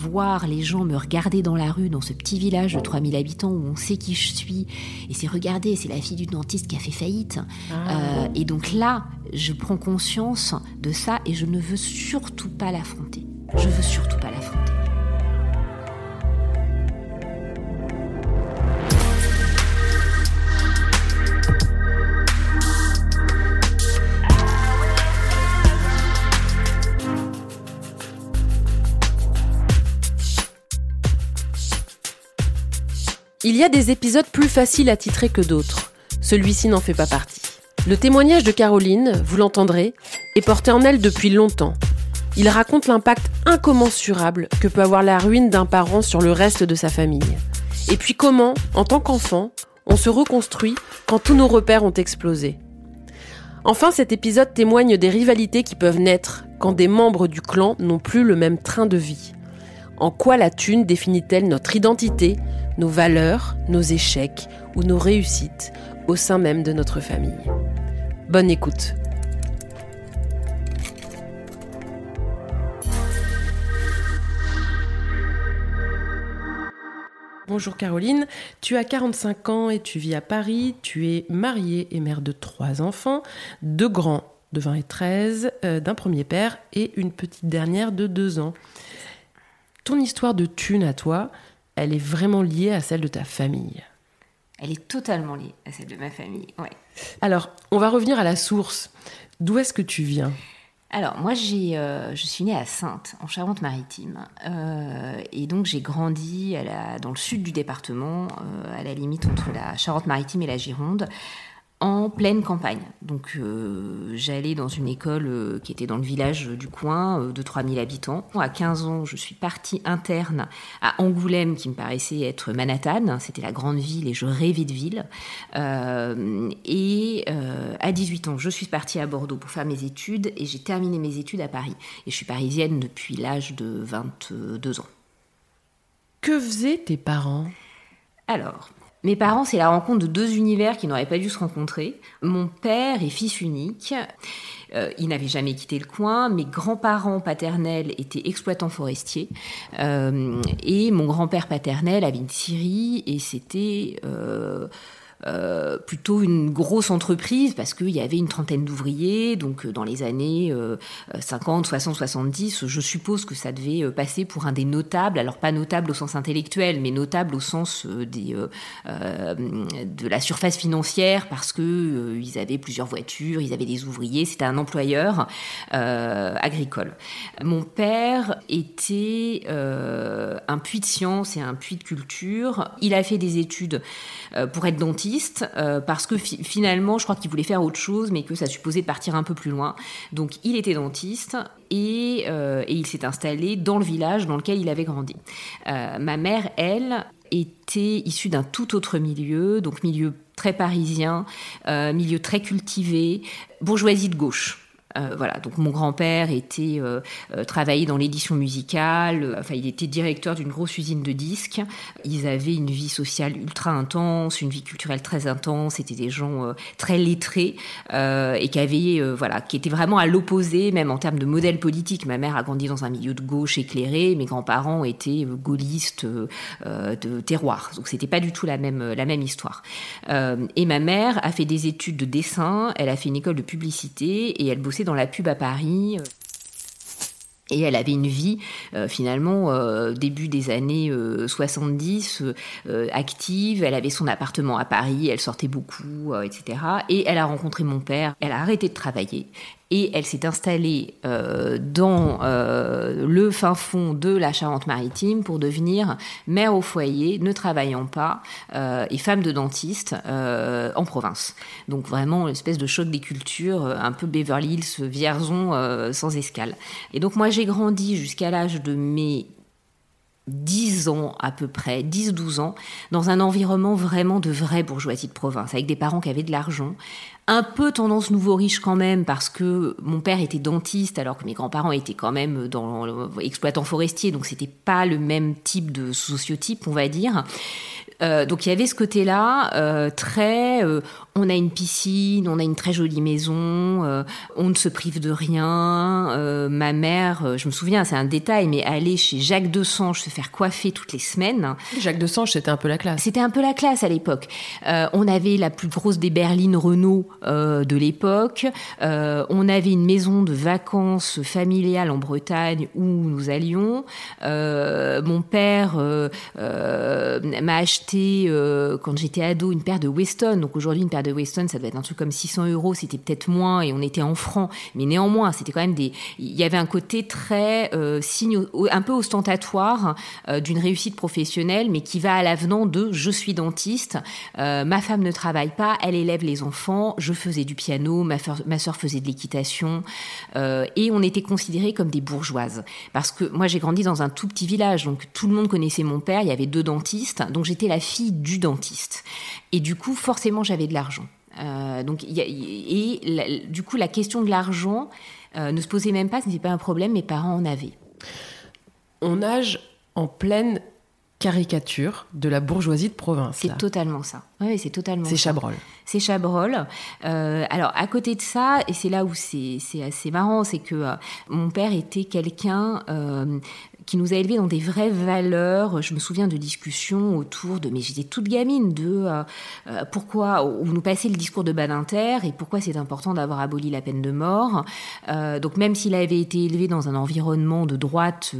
Voir les gens me regarder dans la rue, dans ce petit village de 3000 habitants où on sait qui je suis, et c'est regarder, c'est la fille du dentiste qui a fait faillite. Euh, et donc là, je prends conscience de ça et je ne veux surtout pas l'affronter. Je veux surtout pas l'affronter. Il y a des épisodes plus faciles à titrer que d'autres. Celui-ci n'en fait pas partie. Le témoignage de Caroline, vous l'entendrez, est porté en elle depuis longtemps. Il raconte l'impact incommensurable que peut avoir la ruine d'un parent sur le reste de sa famille. Et puis comment, en tant qu'enfant, on se reconstruit quand tous nos repères ont explosé. Enfin, cet épisode témoigne des rivalités qui peuvent naître quand des membres du clan n'ont plus le même train de vie. En quoi la thune définit-elle notre identité, nos valeurs, nos échecs ou nos réussites au sein même de notre famille Bonne écoute. Bonjour Caroline, tu as 45 ans et tu vis à Paris, tu es mariée et mère de trois enfants, deux grands de 20 et 13, euh, d'un premier père et une petite dernière de 2 ans. Ton histoire de thune à toi, elle est vraiment liée à celle de ta famille. Elle est totalement liée à celle de ma famille, ouais. Alors, on va revenir à la source. D'où est-ce que tu viens? Alors, moi, j'ai, euh, je suis née à Sainte, en Charente-Maritime. Euh, et donc, j'ai grandi à la- dans le sud du département, euh, à la limite entre la Charente-Maritime et la Gironde, en pleine campagne. Donc, euh, j'allais dans une école euh, qui était dans le village du coin, euh, de 3000 habitants. À 15 ans, je suis partie interne à Angoulême, qui me paraissait être Manhattan. C'était la grande ville et je rêvais de ville. Euh, et euh, à 18 ans, je suis partie à Bordeaux pour faire mes études et j'ai terminé mes études à Paris. Et je suis parisienne depuis l'âge de 22 ans. Que faisaient tes parents? Alors, mes parents, c'est la rencontre de deux univers qui n'auraient pas dû se rencontrer. Mon père est fils unique. Euh, il n'avait jamais quitté le coin. Mes grands-parents paternels étaient exploitants forestiers. Euh, et mon grand-père paternel avait une scierie et c'était... euh, euh, plutôt une grosse entreprise parce qu'il y avait une trentaine d'ouvriers. Donc, euh, dans les années euh, 50, 60, 70, je suppose que ça devait euh, passer pour un des notables. Alors, pas notable au sens intellectuel, mais notable au sens des, de la surface financière parce que avaient plusieurs voitures, ils avaient des ouvriers. C'était un employeur agricole. Mon père était un puits de science et un puits de culture. Il a fait des études pour être dentiste euh, parce que fi- finalement, je crois qu'il voulait faire autre chose, mais que ça supposait partir un peu plus loin. Donc, il était dentiste et, euh, et il s'est installé dans le village dans lequel il avait grandi. Euh, ma mère, elle, était issue d'un tout autre milieu, donc milieu très parisien, milieu très cultivé, bourgeoisie de gauche. Euh, voilà, donc mon grand-père était euh, euh, travaillait dans l'édition musicale, enfin il était directeur d'une grosse usine de disques. Ils avaient une vie sociale ultra intense, une vie culturelle très intense. C'était des gens très lettrés et qui avaient voilà, qui étaient vraiment à l'opposé, même en termes de modèle politique. Ma mère a grandi dans un milieu de gauche éclairé, mes grands-parents étaient gaullistes de terroir, donc c'était pas du tout la même la même histoire. et ma mère a fait des études de dessin, elle a fait une école de publicité et elle bossait dans la pub à Paris. Euh, et elle avait une vie, euh, finalement, euh, début des années 70, active. Elle avait son appartement à Paris, elle sortait beaucoup, etc. Et elle a rencontré mon père. Elle a arrêté de travailler et elle s'est installée euh, dans euh, le fin fond de la Charente-Maritime pour devenir mère au foyer, ne travaillant pas, euh, et femme de dentiste en province. Donc vraiment une espèce de choc des cultures, un peu Beverly Hills, Vierzon sans escale. Et donc moi j'ai grandi jusqu'à l'âge de mes 10 ans à peu près, 10-12 ans, dans un environnement vraiment de vraie bourgeoisie de province, avec des parents qui avaient de l'argent, un peu tendance nouveau riche quand même, parce que mon père était dentiste, alors que mes grands-parents étaient quand même dans exploitants forestiers, donc c'était pas le même type de sociotype, on va dire. Euh, donc il y avait ce côté-là euh, très. Euh, on a une piscine, on a une très jolie maison, on ne se prive de rien. ma mère, je me souviens, c'est un détail, mais aller chez Jacques Desange se faire coiffer toutes les semaines. Jacques Desange, c'était un peu la classe. C'était un peu la classe à l'époque. on avait la plus grosse des berlines Renault de l'époque. on avait une maison de vacances familiales en Bretagne où nous allions. mon père m'a acheté euh, quand j'étais ado, une paire de Weston. Donc aujourd'hui, une paire de Weston, ça doit être un truc comme 600 euros. C'était peut-être moins et on était en francs. Mais néanmoins, c'était quand même des. Il y avait un côté très euh, signe, un peu ostentatoire euh, d'une réussite professionnelle, mais qui va à l'avenant de je suis dentiste, ma femme ne travaille pas, elle élève les enfants, je faisais du piano, ma, ma soeur faisait de l'équitation, et on était considérés comme des bourgeoises. Parce que moi, j'ai grandi dans un tout petit village, donc tout le monde connaissait mon père. Il y avait deux dentistes, donc j'étais la fille du dentiste. Et du coup, forcément, j'avais de l'argent. Euh, donc, et du coup, la question de l'argent euh, ne se posait même pas, ce n'était pas un problème, mes parents en avaient. On nage en pleine caricature de la bourgeoisie de province. C'est totalement ça. Oui, c'est totalement. C'est Chabrol. C'est Chabrol. Euh, alors à côté de ça, et c'est là où c'est assez marrant, c'est que mon père était quelqu'un qui nous a élevés dans des vraies valeurs. Je me souviens de discussions autour de, mais j'étais toute gamine, de euh, euh, pourquoi, où nous passait le discours de Badinter et pourquoi c'est important d'avoir aboli la peine de mort. Euh, donc même s'il avait été élevé dans un environnement de droite,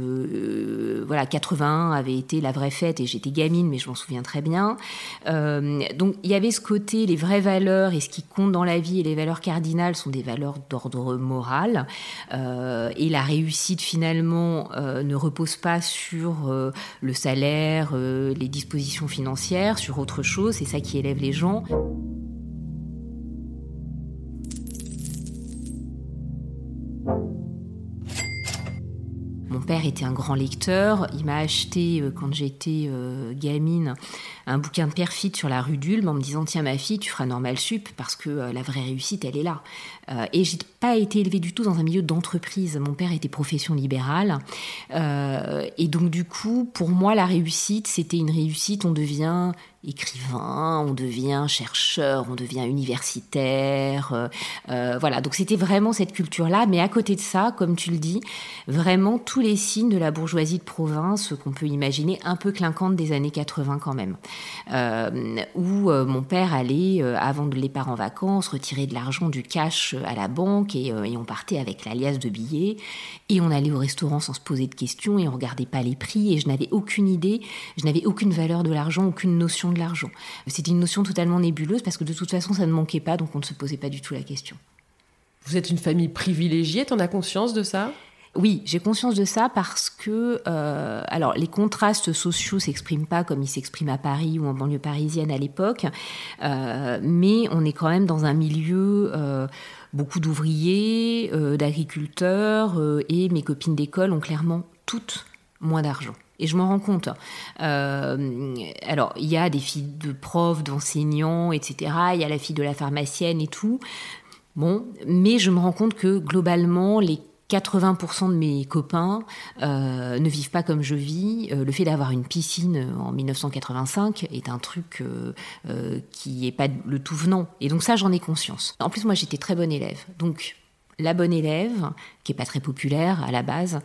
voilà, 81 avait été la vraie fête et j'étais gamine, mais je m'en souviens très bien. donc il y avait ce côté, les vraies valeurs et ce qui compte dans la vie et les valeurs cardinales sont des valeurs d'ordre moral. et la réussite finalement ne repose pas sur euh, le salaire, euh, les dispositions financières, sur autre chose. C'est ça qui élève les gens. Mon père était un grand lecteur. Il m'a acheté, euh, quand j'étais gamine, un bouquin de perfide sur la rue d'Ulm en me disant Tiens, ma fille, tu feras normal sup parce que la vraie réussite, elle est là. Euh, et j'ai pas été élevée du tout dans un milieu d'entreprise. Mon père était profession libérale. Euh, et donc, du coup, pour moi, la réussite, c'était une réussite. On devient écrivain, on devient chercheur, on devient universitaire. Euh, voilà, donc c'était vraiment cette culture-là. Mais à côté de ça, comme tu le dis, vraiment tous les signes de la bourgeoisie de province qu'on peut imaginer, un peu clinquante des années 80 quand même. où mon père allait, avant de les part en vacances, retirer de l'argent du cash à la banque euh, et, on partait avec l'alias de billets et on allait au restaurant sans se poser de questions et on regardait pas les prix et je n'avais aucune idée, je n'avais aucune valeur de l'argent, aucune notion de l'argent. C'était une notion totalement nébuleuse parce que de toute façon ça ne manquait pas donc on ne se posait pas du tout la question. Vous êtes une famille privilégiée, tu en as conscience de ça? Oui, j'ai conscience de ça parce que, euh, alors, les contrastes sociaux s'expriment pas comme ils s'expriment à Paris ou en banlieue parisienne à l'époque, euh, mais on est quand même dans un milieu euh, beaucoup d'ouvriers, d'agriculteurs, et mes copines d'école ont clairement toutes moins d'argent. Et je m'en rends compte. Euh, alors, il y a des filles de profs, d'enseignants, etc. Il y a la fille de la pharmacienne et tout. Bon, mais je me rends compte que globalement, les 80% de mes copains euh, ne vivent pas comme je vis. Euh, le fait d'avoir une piscine en 1985 est un truc qui n'est pas le tout venant. Et donc ça, j'en ai conscience. En plus, moi, j'étais très bonne élève. Donc la bonne élève, qui est pas très populaire à la base,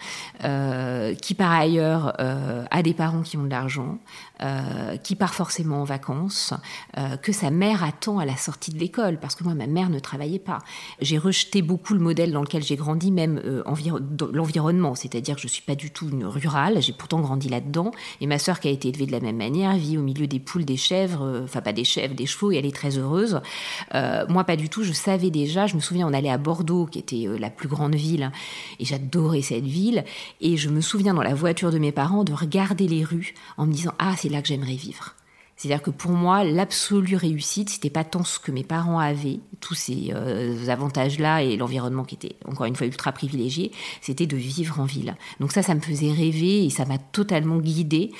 euh, qui par ailleurs euh, a des parents qui ont de l'argent, euh, qui part forcément en vacances, que sa mère attend à la sortie de l'école, parce que moi ma mère ne travaillait pas. J'ai rejeté beaucoup le modèle dans lequel j'ai grandi, même l'environnement, c'est-à-dire que je suis pas du tout une rurale, j'ai pourtant grandi là-dedans, et ma sœur qui a été élevée de la même manière vit au milieu des poules, des chèvres, enfin pas des chèvres, des chevaux, et elle est très heureuse. moi pas du tout, je savais déjà, je me souviens on allait à Bordeaux, qui était la plus grande ville et j'adorais cette ville. Et je me souviens dans la voiture de mes parents de regarder les rues en me disant Ah, c'est là que j'aimerais vivre. C'est-à-dire que pour moi, l'absolue réussite, c'était pas tant ce que mes parents avaient, tous ces euh, avantages-là et l'environnement qui était encore une fois ultra privilégié, c'était de vivre en ville. Donc ça, ça me faisait rêver et ça m'a totalement guidée,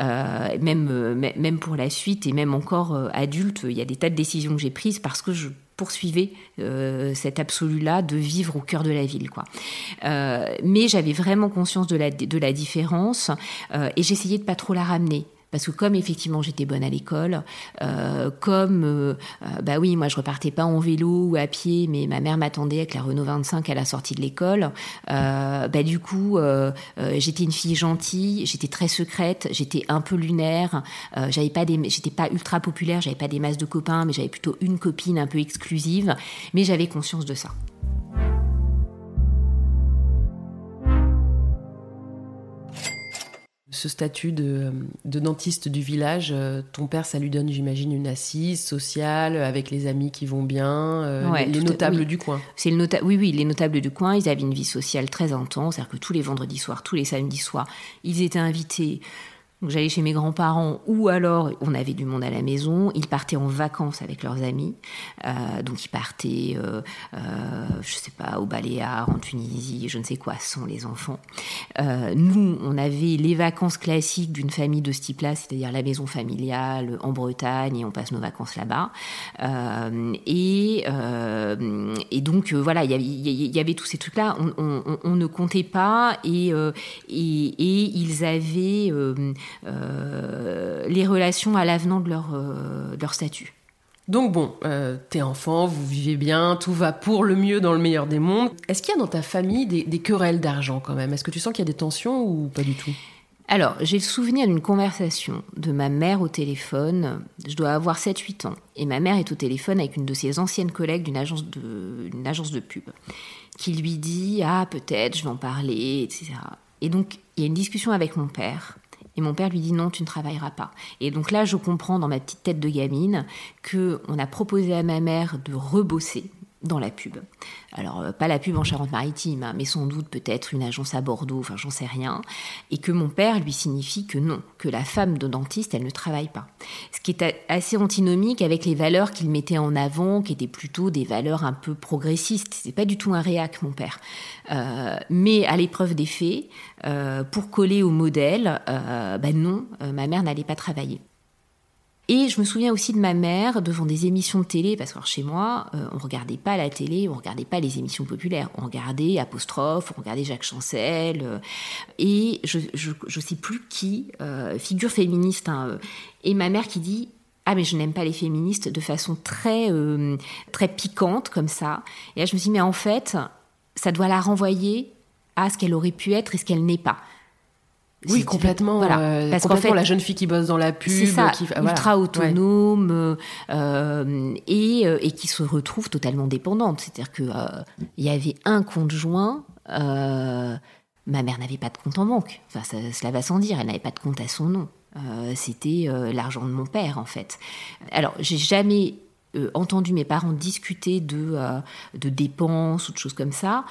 euh, même euh, même pour la suite et même encore adulte, il y a des tas de décisions que j'ai prises parce que je poursuivais euh, cet absolu-là de vivre au cœur de la ville. Quoi. Euh, mais j'avais vraiment conscience de la, de la différence euh, et j'essayais de pas trop la ramener. Parce que comme effectivement j'étais bonne à l'école, euh, comme euh, euh, bah oui moi je repartais pas en vélo ou à pied, mais ma mère m'attendait avec la Renault 25 à la sortie de l'école. bah du coup j'étais une fille gentille, j'étais très secrète, j'étais un peu lunaire, j'avais pas des, j'étais pas ultra populaire, j'avais pas des masses de copains, mais j'avais plutôt une copine un peu exclusive, mais j'avais conscience de ça. Ce statut de, dentiste du village, euh, ton père, ça lui donne, j'imagine, une assise sociale avec les amis qui vont bien, euh, les, notables du coin. C'est le nota oui, oui, les notables du coin, ils avaient une vie sociale très intense, c'est-à-dire que tous les vendredis soirs, tous les samedis soirs, ils étaient invités donc j'allais chez mes grands-parents ou alors on avait du monde à la maison. Ils partaient en vacances avec leurs amis. Euh, donc ils partaient, euh, euh, je sais pas, au Baléares, en Tunisie, je ne sais quoi, sont les enfants. Euh, nous, on avait les vacances classiques d'une famille de ce type-là, c'est-à-dire la maison familiale en Bretagne et on passe nos vacances là-bas. Euh, et, et donc voilà, il y, avait, tous ces trucs-là. On, ne comptait pas et, et, ils avaient les relations à l'avenant de leur, euh, leur statut. Donc bon, euh, t'es enfant, vous vivez bien, tout va pour le mieux dans le meilleur des mondes. Est-ce qu'il y a dans ta famille des, querelles d'argent quand même? Est-ce que tu sens qu'il y a des tensions ou pas du tout? Alors, j'ai le souvenir d'une conversation de ma mère au téléphone. Je dois avoir 7-8 ans. Et ma mère est au téléphone avec une de ses anciennes collègues d'une agence de, agence de pub qui lui dit Ah, peut-être, je vais en parler, etc. Et donc, il y a une discussion avec mon père et mon père lui dit non, tu ne travailleras pas. Et donc là, je comprends dans ma petite tête de gamine que on a proposé à ma mère de rebosser dans la pub. Alors, euh, pas la pub en Charente-Maritime, hein, mais sans doute peut-être une agence à Bordeaux, enfin j'en sais rien. Et que mon père lui signifie que non, que la femme de dentiste, elle ne travaille pas. Ce qui est assez antinomique avec les valeurs qu'il mettait en avant, qui étaient plutôt des valeurs un peu progressistes. C'est pas du tout un réac, mon père. Euh, mais à l'épreuve des faits, euh, pour coller au modèle, ben non, ma mère n'allait pas travailler. Et je me souviens aussi de ma mère devant des émissions de télé, parce que chez moi, euh, on regardait pas la télé, on regardait pas les émissions populaires, on regardait Apostrophe, on regardait Jacques Chancel, euh, et je, je, sais plus qui, euh, figure féministe, hein, et ma mère qui dit ah mais je n'aime pas les féministes de façon très très piquante comme ça. Et là je me suis dit mais en fait ça doit la renvoyer à ce qu'elle aurait pu être et ce qu'elle n'est pas. Oui, complètement. Voilà. Euh, Parce qu'en fait, la jeune fille qui bosse dans la pub, ça, qui, ultra autonome euh, et, euh, et, qui se retrouve totalement dépendante. C'est-à-dire que il y avait un compte joint. ma mère n'avait pas de compte en banque. Enfin, ça, cela va sans dire. Elle n'avait pas de compte à son nom. C'était l'argent de mon père, en fait. Alors, j'ai jamais entendu mes parents discuter de, de dépenses ou de choses comme ça.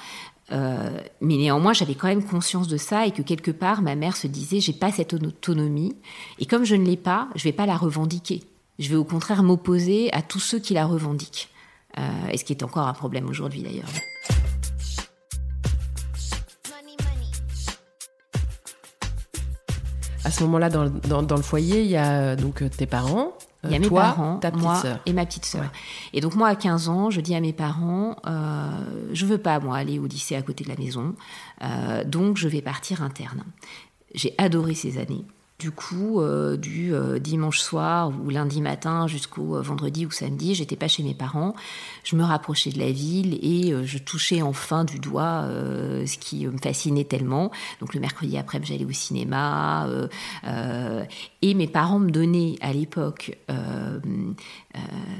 Euh, mais néanmoins, j'avais quand même conscience de ça et que quelque part, ma mère se disait j'ai pas cette autonomie et comme je ne l'ai pas, je vais pas la revendiquer. Je vais au contraire m'opposer à tous ceux qui la revendiquent. Euh, et ce qui est encore un problème aujourd'hui d'ailleurs. À ce moment-là, dans, dans, le foyer, il y a euh, donc tes parents, Il y a mes parents, moi et ma petite sœur. Et donc moi, à 15 ans, je dis à mes parents, euh, je veux pas moi aller au lycée à côté de la maison, euh, donc je vais partir interne. J'ai adoré ces années. Du coup, euh, du euh, dimanche soir ou lundi matin jusqu'au euh, vendredi ou samedi, j'étais pas chez mes parents. Je me rapprochais de la ville et je touchais enfin du doigt ce qui me fascinait tellement. Donc le mercredi après, j'allais au cinéma. et mes parents me donnaient à l'époque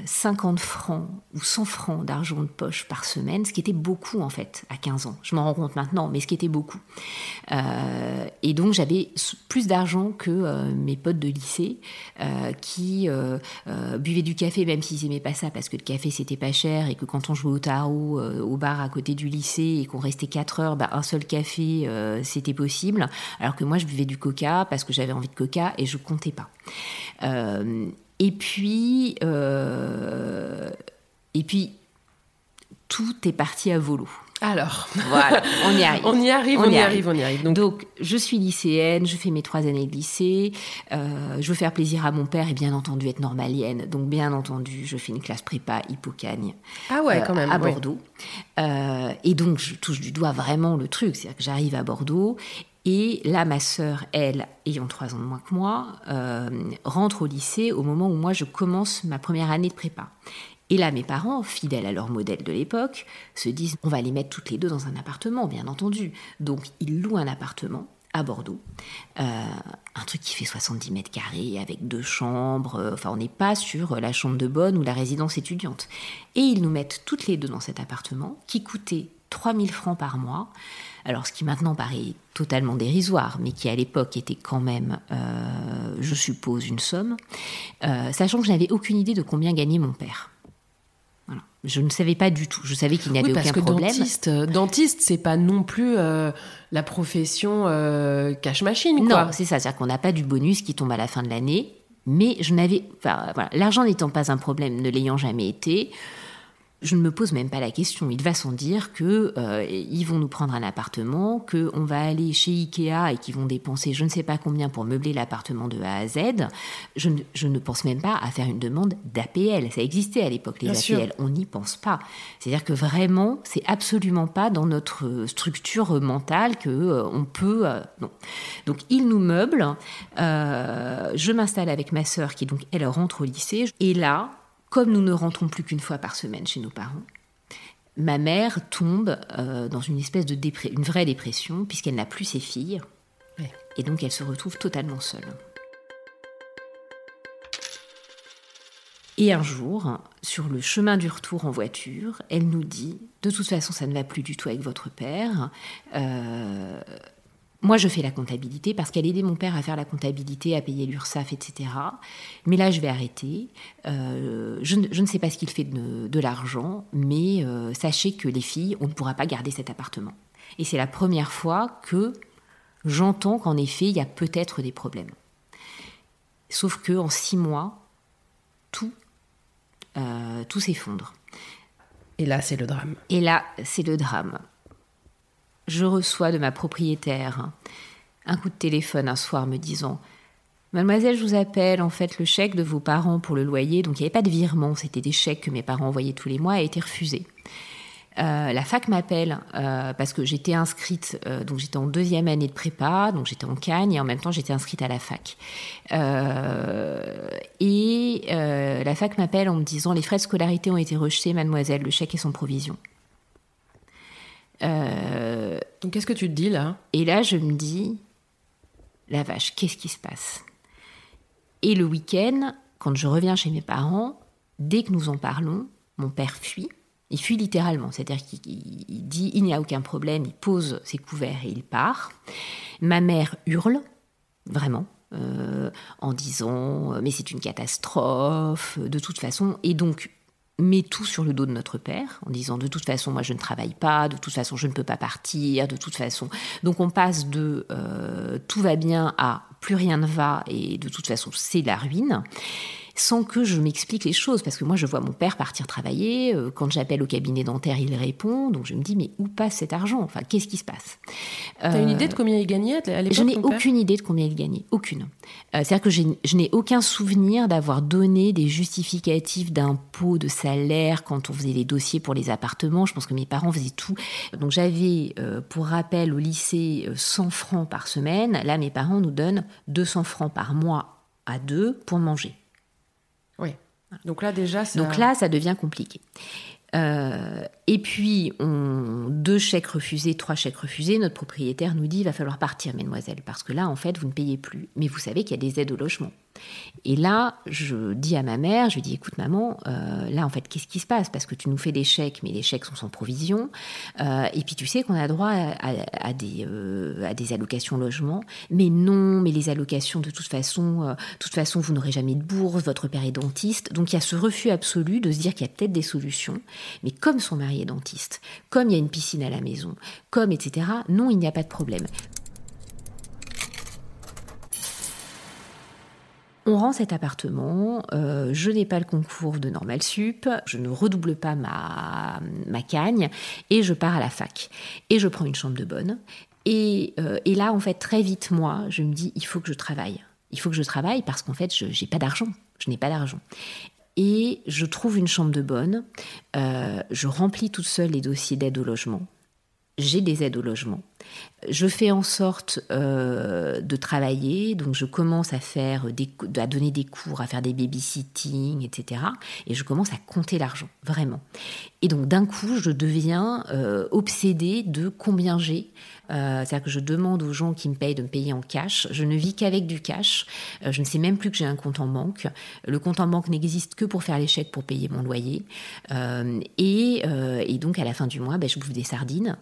50 francs ou 100 francs d'argent de poche par semaine, ce qui était beaucoup en fait à 15 ans. Je m'en rends compte maintenant, mais ce qui était beaucoup. et donc j'avais plus d'argent que euh, mes potes de lycée euh, qui euh, buvaient du café, même s'ils aimaient pas ça, parce que le café c'était pas cher et que quand on jouait au tarot au bar à côté du lycée et qu'on restait 4 heures, bah, un seul café c'était possible. Alors que moi je buvais du coca parce que j'avais envie de coca et je comptais pas. Et puis, et puis tout est parti à volo. Alors, voilà, on y arrive. on y arrive, on, y, arrive. on y arrive. Donc... je suis lycéenne, je fais mes trois années de lycée, euh, je veux faire plaisir à mon père et bien entendu être normalienne. Donc, bien entendu, je fais une classe prépa Hippocagne. Ah ouais, quand même. Euh, à Bordeaux. Euh, et donc, je touche du doigt vraiment le truc. C'est-à-dire que j'arrive à Bordeaux et là, ma sœur, elle, ayant trois ans de moins que moi, rentre au lycée au moment où moi je commence ma première année de prépa. Et là, mes parents, fidèles à leur modèle de l'époque, se disent on va les mettre toutes les deux dans un appartement, bien entendu. Donc, ils louent un appartement à Bordeaux, euh, un truc qui fait 70 mètres carrés avec deux chambres. Euh, enfin, on n'est pas sur la chambre de bonne ou la résidence étudiante. Et ils nous mettent toutes les deux dans cet appartement qui coûtait 3000 francs par mois. Alors, ce qui maintenant paraît totalement dérisoire, mais qui à l'époque était quand même, euh, je suppose, une somme, sachant que je n'avais aucune idée de combien gagnait mon père. Je ne savais pas du tout. Je savais qu'il n'y avait oui, parce aucun que problème. Dentiste, euh, dentiste, c'est pas non plus euh, la profession euh, cash machine. Non, c'est ça. C'est-à-dire qu'on n'a pas du bonus qui tombe à la fin de l'année. Mais je n'avais, enfin, voilà, l'argent n'étant pas un problème, ne l'ayant jamais été, je ne me pose même pas la question. Il va sans dire que euh, ils vont nous prendre un appartement, que on va aller chez Ikea et qu'ils vont dépenser je ne sais pas combien pour meubler l'appartement de A à Z. Je ne, je ne, pense même pas à faire une demande d'APL. Ça existait à l'époque les APL. On n'y pense pas. C'est-à-dire que vraiment, c'est absolument pas dans notre structure mentale que euh, on peut. Euh, non. Donc ils nous meublent. je m'installe avec ma sœur qui donc elle rentre au lycée et là comme nous ne rentrons plus qu'une fois par semaine chez nos parents, ma mère tombe euh, dans une espèce de une vraie dépression, puisqu'elle n'a plus ses filles. Et donc elle se retrouve totalement seule. Et un jour, sur le chemin du retour en voiture, elle nous dit De toute façon, ça ne va plus du tout avec votre père. Euh, moi, je fais la comptabilité parce qu'elle aidait mon père à faire la comptabilité, à payer l'URSSAF, etc. Mais là, je vais arrêter. Euh, je, ne sais pas ce qu'il fait de, l'argent, mais euh, sachez que les filles, on ne pourra pas garder cet appartement. Et c'est la première fois que j'entends qu'en effet, il y a peut-être des problèmes. Sauf que en six mois, tout, euh, tout s'effondre. Et là, c'est le drame. Et là, c'est le drame je reçois de ma propriétaire un coup de téléphone un soir me disant Mademoiselle, je vous appelle, en fait, le chèque de vos parents pour le loyer, donc il n'y avait pas de virement, c'était des chèques que mes parents envoyaient tous les mois, a été refusé. Euh, la fac m'appelle euh, parce que j'étais inscrite, euh, donc j'étais en deuxième année de prépa, donc j'étais en Cagne et en même temps j'étais inscrite à la fac. et la fac m'appelle en me disant les frais de scolarité ont été rejetés, mademoiselle, le chèque est sans provision. Euh, Donc qu'est-ce que tu te dis là? Et là, je me dis, la vache, qu'est-ce qui se passe? Et le week-end, quand je reviens chez mes parents, dès que nous en parlons, mon père fuit. Il fuit littéralement, c'est-à-dire qu'il dit il n'y a aucun problème, il pose ses couverts et il part. Ma mère hurle, vraiment, euh, en disant mais c'est une catastrophe, de toute façon. Et donc met tout sur le dos de notre père en disant de toute façon moi je ne travaille pas, de toute façon je ne peux pas partir, de toute façon. Donc on passe de euh, tout va bien à plus rien ne va et de toute façon c'est la ruine. Sans que je m'explique les choses. Parce que moi, je vois mon père partir travailler. euh, Quand j'appelle au cabinet dentaire, il répond. Donc je me dis, mais où passe cet argent? Enfin, qu'est-ce qui se passe? T'as une Euh, idée de combien il gagnait à l'époque je n'ai aucune idée de combien il gagnait. Aucune. Euh, C'est-à-dire que je n'ai aucun souvenir d'avoir donné des justificatifs d'impôts, de salaire quand on faisait les dossiers pour les appartements. Je pense que mes parents faisaient tout. Donc j'avais, euh, pour rappel, au lycée, euh, 100 francs par semaine. Là, mes parents nous donnent 200 francs par mois à deux pour manger. Donc là, déjà, ça... Donc là, ça devient compliqué. Euh, et puis, on, deux chèques refusés, trois chèques refusés, notre propriétaire nous dit il va falloir partir, mesdemoiselles, parce que là, en fait, vous ne payez plus. Mais vous savez qu'il y a des aides au logement. Et là, je dis à ma mère, je lui dis écoute, maman, euh, là, en fait, qu'est-ce qui se passe? Parce que tu nous fais des chèques, mais les chèques sont sans provision. Euh, et puis, tu sais qu'on a droit à, des, euh, à des allocations logement. Mais non, mais les allocations, de toute façon, toute façon, vous n'aurez jamais de bourse, votre père est dentiste. Donc, il y a ce refus absolu de se dire qu'il y a peut-être des solutions. Mais comme son mari est dentiste, comme il y a une piscine à la maison, comme etc., non, il n'y a pas de problème. On rend cet appartement, euh, je n'ai pas le concours de Normal Sup, je ne redouble pas ma, ma cagne et je pars à la fac. Et je prends une chambre de bonne. Et, euh, et là, en fait, très vite, moi, je me dis, il faut que je travaille. Il faut que je travaille parce qu'en fait, je n'ai pas d'argent. Je n'ai pas d'argent. Et je trouve une chambre de bonne, euh, je remplis toute seule les dossiers d'aide au logement. J'ai des aides au logement. Je fais en sorte euh, de travailler, donc je commence à faire à donner des cours, à faire des babysitting, etc. Et je commence à compter l'argent, vraiment. Et donc d'un coup, je deviens euh, obsédée de combien j'ai. Euh, C'est-à-dire que je demande aux gens qui me payent de me payer en cash. Je ne vis qu'avec du cash. Je ne sais même plus que j'ai un compte en banque. Le compte en banque n'existe que pour faire les chèques pour payer mon loyer. Et, donc à la fin du mois, ben, je bouffe des sardines.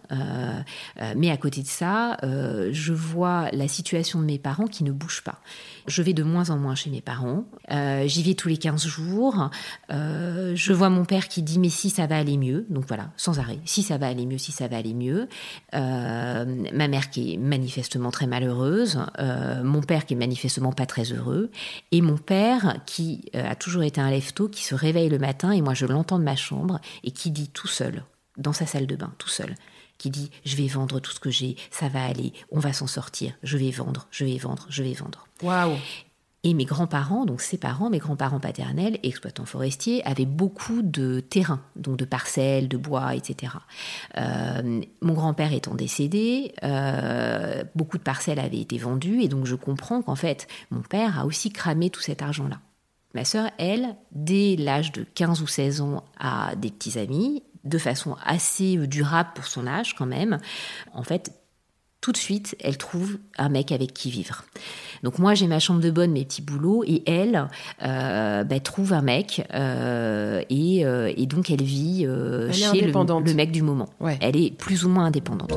Mais à côté de ça, euh, je vois la situation de mes parents qui ne bouge pas. Je vais de moins en moins chez mes parents. Euh, J'y vais tous les 15 jours. Euh, je vois mon père qui dit mais si ça va aller mieux. Donc voilà, sans arrêt. Si ça va aller mieux, si ça va aller mieux. Ma mère qui est manifestement très malheureuse. Mon père qui est manifestement pas très heureux. Et mon père qui a toujours été un lève-tôt, qui se réveille le matin et moi je l'entends de ma chambre et qui dit tout seul, dans sa salle de bain, tout seul qui dit je vais vendre tout ce que j'ai, ça va aller, on va s'en sortir, je vais vendre, je vais vendre, je vais vendre. Waouh Et mes grands-parents, donc ses parents, mes grands-parents paternels, exploitants forestiers, avaient beaucoup de terrains, donc de parcelles, de bois, etc. Euh, mon grand-père étant décédé, euh, beaucoup de parcelles avaient été vendues, et donc je comprends qu'en fait, mon père a aussi cramé tout cet argent-là. Ma sœur, elle, dès l'âge de 15 ou 16 ans, a des petits amis, de façon assez durable pour son âge quand même. En fait, tout de suite, elle trouve un mec avec qui vivre. Donc moi, j'ai ma chambre de bonne, mes petits boulots, et elle euh, bah, trouve un mec, euh, et, euh, et donc elle vit euh, Elle chez le, mec du moment. Ouais. Elle est plus ou moins indépendante.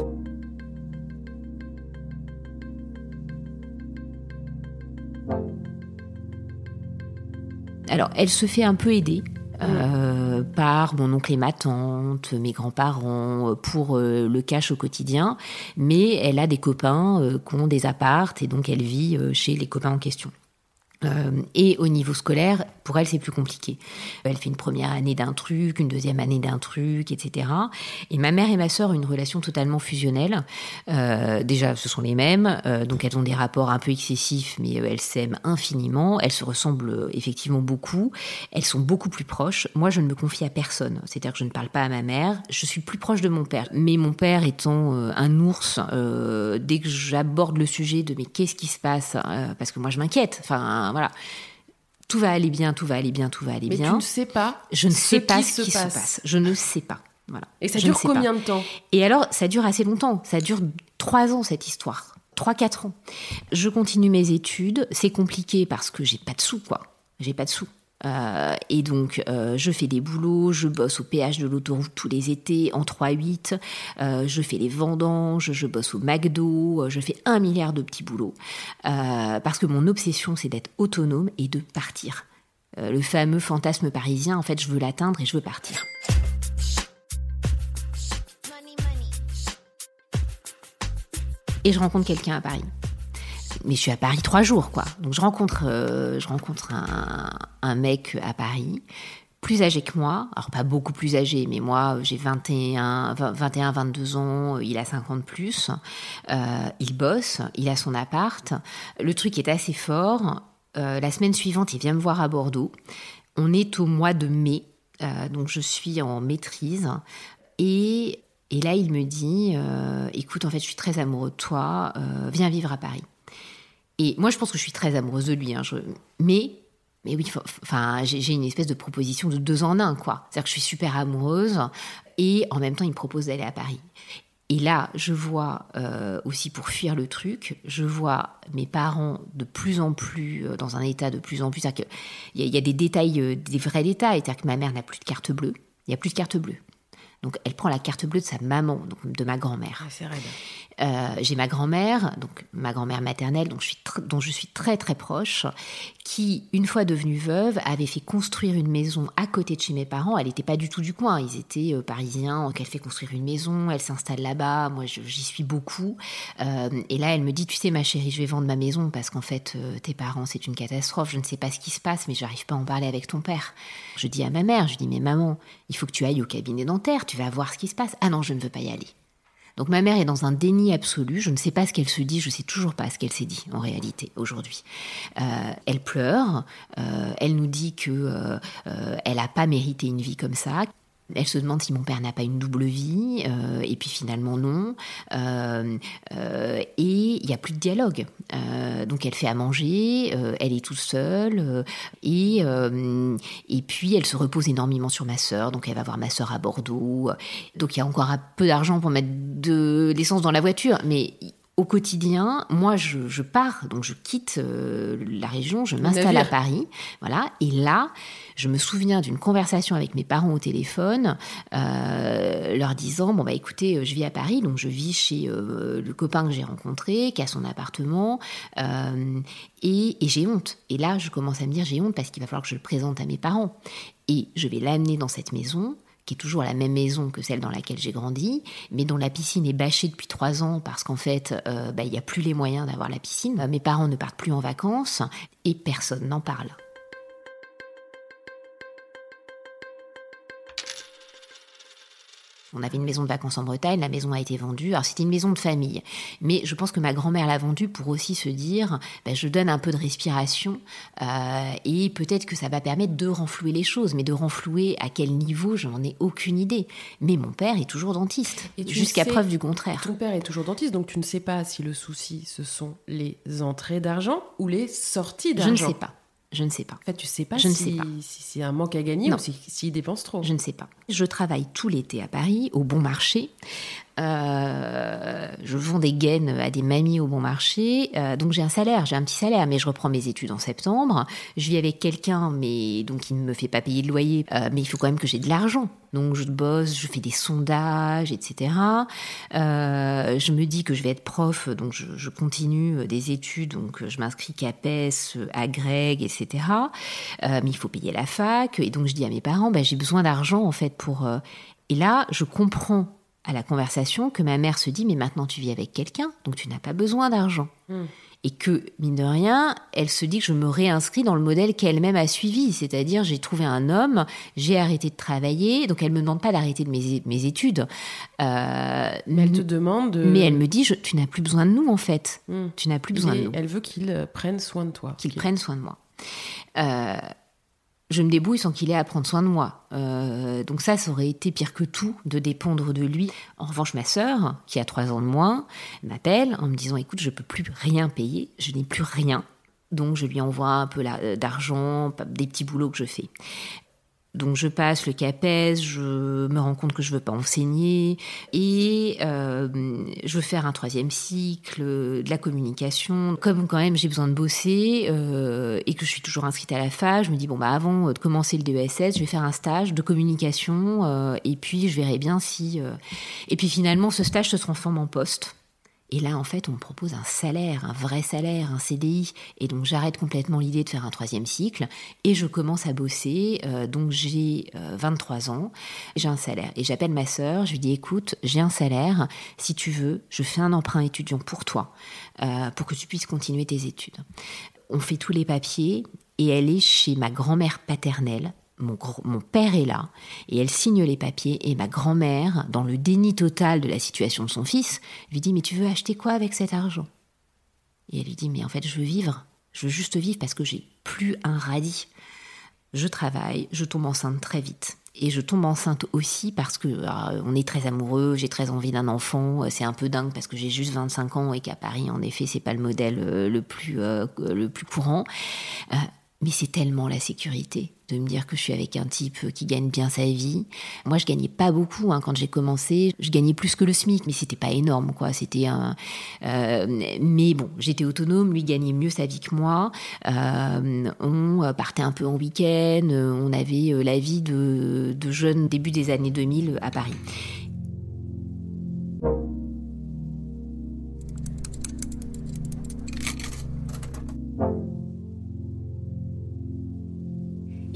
Alors, elle se fait un peu aider. Euh, par mon oncle et ma tante, mes grands-parents, euh, pour euh, le cash au quotidien, mais elle a des copains euh, qui ont des appartes et donc elle vit chez les copains en question. Et au niveau scolaire, pour elle, c'est plus compliqué. Elle fait une première année d'un truc, une deuxième année d'un truc, etc. Et ma mère et ma sœur ont une relation totalement fusionnelle. Euh, déjà, ce sont les mêmes, euh, donc elles ont des rapports un peu excessifs, mais euh, elles s'aiment infiniment. Elles se ressemblent effectivement beaucoup. Elles sont beaucoup plus proches. Moi, je ne me confie à personne. C'est-à-dire que je ne parle pas à ma mère. Je suis plus proche de mon père. Mais mon père étant un ours, dès que j'aborde le sujet de mais qu'est-ce qui se passe, parce que moi je m'inquiète. Enfin, voilà. Tout va aller bien, tout va aller bien, tout va aller Mais bien. tu ne sais pas. Je ne sais pas ce qui se se passe. Je ne sais pas. Voilà. Et ça Je dure pas. combien de temps? Et alors, ça dure assez longtemps. Ça dure trois ans, cette histoire. Trois, quatre ans. Je continue mes études. C'est compliqué parce que j'ai pas de sous, quoi. J'ai pas de sous. Euh, et donc, euh, je fais des boulots, je bosse au péage de l'autoroute tous les étés en 3-8, euh, je fais les vendanges, je bosse au McDo, je fais un milliard de petits boulots. Parce que mon obsession, c'est d'être autonome et de partir. Le fameux fantasme parisien, en fait, je veux l'atteindre et je veux partir. Et je rencontre quelqu'un à Paris. Mais je suis à Paris trois jours, quoi. Donc je rencontre, euh, je rencontre un, mec à Paris, plus âgé que moi. Alors pas beaucoup plus âgé, mais moi j'ai 21, 21, 22 ans, il a 50 plus. Euh, il bosse, il a son appart. Le truc est assez fort. Euh, la semaine suivante, il vient me voir à Bordeaux. On est au mois de mai, euh, donc je suis en maîtrise. Et, là, il me dit, euh, écoute, en fait, je suis très amoureux de toi, euh, viens vivre à Paris. Et moi, je pense que je suis très amoureuse de lui. Hein. Mais, mais oui, enfin, j'ai une espèce de proposition de deux en un, quoi. C'est-à-dire que je suis super amoureuse et en même temps, il me propose d'aller à Paris. Et là, je vois euh, aussi pour fuir le truc, je vois mes parents de plus en plus euh, dans un état de plus en plus. Il y, y, a des détails, euh, des vrais détails. C'est-à-dire que ma mère n'a plus de carte bleue. Il n'y a plus de carte bleue. Donc elle prend la carte bleue de sa maman, donc de ma grand-mère. Euh, j'ai ma grand-mère, donc ma grand-mère maternelle, dont je, suis dont je suis très très proche, qui, une fois devenue veuve, avait fait construire une maison à côté de chez mes parents. Elle n'était pas du tout du coin, ils étaient euh, parisiens. Donc elle fait construire une maison, elle s'installe là-bas. Moi, j'y suis beaucoup. Euh, et là, elle me dit, tu sais, ma chérie, je vais vendre ma maison parce qu'en fait, tes parents, c'est une catastrophe. Je ne sais pas ce qui se passe, mais j'arrive pas à en parler avec ton père. Je dis à ma mère, je dis, mais maman, il faut que tu ailles au cabinet dentaire. Tu vas voir ce qui se passe. Ah non, je ne veux pas y aller. Donc ma mère est dans un déni absolu. Je ne sais pas ce qu'elle se dit. Je ne sais toujours pas ce qu'elle s'est dit en réalité aujourd'hui. Euh, elle pleure. Euh, elle nous dit que euh, elle n'a pas mérité une vie comme ça. Elle se demande si mon père n'a pas une double vie, euh, et puis finalement non. Euh, euh, et il n'y a plus de dialogue. donc elle fait à manger, elle est toute seule, et, et puis elle se repose énormément sur ma sœur. Donc elle va voir ma sœur à Bordeaux. Donc il y a encore un peu d'argent pour mettre de l'essence dans la voiture, mais au quotidien, moi, je, je, pars, donc je quitte euh, la région, je m'installe à Paris, voilà. Et là, je me souviens d'une conversation avec mes parents au téléphone, euh, leur disant bon bah écoutez, euh, je vis à Paris, donc je vis chez euh, le copain que j'ai rencontré, qui a son appartement, et, et j'ai honte. Et là, je commence à me dire j'ai honte parce qu'il va falloir que je le présente à mes parents, et je vais l'amener dans cette maison qui est toujours la même maison que celle dans laquelle j'ai grandi, mais dont la piscine est bâchée depuis trois ans parce qu'en fait, euh, bah, il n'y a plus les moyens d'avoir la piscine. Mes parents ne partent plus en vacances et personne n'en parle. On avait une maison de vacances en Bretagne, la maison a été vendue. Alors c'était une maison de famille, mais je pense que ma grand-mère l'a vendue pour aussi se dire, ben, je donne un peu de respiration euh, et peut-être que ça va permettre de renflouer les choses. Mais de renflouer à quel niveau, je n'en ai aucune idée. Mais mon père est toujours dentiste, jusqu'à preuve du contraire. Ton père est toujours dentiste, donc tu ne sais pas si le souci ce sont les entrées d'argent ou les sorties d'argent. Je ne sais pas. Je ne sais pas. En fait, tu sais pas je si, ne sais pas. si c'est un manque à gagner non. ou s'il si, dépense trop. Je ne sais pas. Je travaille tout l'été à Paris, au bon marché. Euh, je vends des gaines à des mamies au bon marché. Euh, donc j'ai un salaire, j'ai un petit salaire, mais je reprends mes études en septembre. Je vis avec quelqu'un, mais donc il ne me fait pas payer de loyer. Euh, mais il faut quand même que j'ai de l'argent. Donc je bosse, je fais des sondages, etc. Je me dis que je vais être prof, donc je, continue des études, donc je m'inscris CAPES, agrég, etc. Euh, mais il faut payer la fac, et donc je dis à mes parents, bah, j'ai besoin d'argent en fait pour. Et là, je comprends à la conversation que ma mère se dit mais maintenant tu vis avec quelqu'un donc tu n'as pas besoin d'argent. Mm. et que mine de rien elle se dit que je me réinscris dans le modèle qu'elle-même a suivi c'est-à-dire j'ai trouvé un homme j'ai arrêté de travailler donc elle me demande pas d'arrêter de mes, mes études. Euh, mais elle te demande de... mais elle me dit je, tu n'as plus besoin de nous en fait. Mm. tu n'as plus besoin de nous. elle veut qu'il prenne soin de toi. Qu'il prenne soin de moi. Euh, je me débrouille sans qu'il ait à prendre soin de moi. Euh, donc ça, ça aurait été pire que tout de dépendre de lui. En revanche, ma sœur, qui a trois ans de moins, m'appelle en me disant "Écoute, je peux plus rien payer, je n'ai plus rien." Donc je lui envoie un peu d'argent, des petits boulots que je fais. Donc je passe le CAPES, je me rends compte que je veux pas enseigner et euh, je veux faire un troisième cycle, de la communication. Comme quand même j'ai besoin de bosser euh, et que je suis toujours inscrite à la FA, je me dis bon bah avant de commencer le DESS, je vais faire un stage de communication euh, et puis je verrai bien si. euh, Et puis finalement ce stage se transforme en poste Et là, en fait, on me propose un salaire, un vrai salaire, un CDI. Et donc, j'arrête complètement l'idée de faire un troisième cycle et je commence à bosser. Euh, donc, j'ai 23 euh, ans, j'ai un salaire. Et j'appelle ma sœur, je lui dis, écoute, j'ai un salaire. Si tu veux, je fais un emprunt étudiant pour toi, euh, pour que tu puisses continuer tes études. On fait tous les papiers et elle est chez ma grand-mère paternelle mon, père est là, et elle signe les papiers, et ma grand-mère, dans le déni total de la situation de son fils, lui dit Mais tu veux acheter quoi avec cet argent? Et elle lui dit Mais en fait, je veux vivre, je veux juste vivre parce que j'ai plus un radis. Je travaille, je tombe enceinte très vite. Et je tombe enceinte aussi parce que euh, on est très amoureux, j'ai très envie d'un enfant. C'est un peu dingue parce que j'ai juste 25 ans et qu'à Paris, en effet, c'est pas le modèle euh, le plus, euh, le plus courant. Mais c'est tellement la sécurité de me dire que je suis avec un type qui gagne bien sa vie. Moi, je gagnais pas beaucoup hein, quand j'ai commencé. Je gagnais plus que le SMIC, mais c'était pas énorme, quoi. C'était un. Euh, mais bon, j'étais autonome. Lui gagnait mieux sa vie que moi. Euh, on partait un peu en week-end. On avait euh, la vie de, de jeunes début des années 2000 à Paris.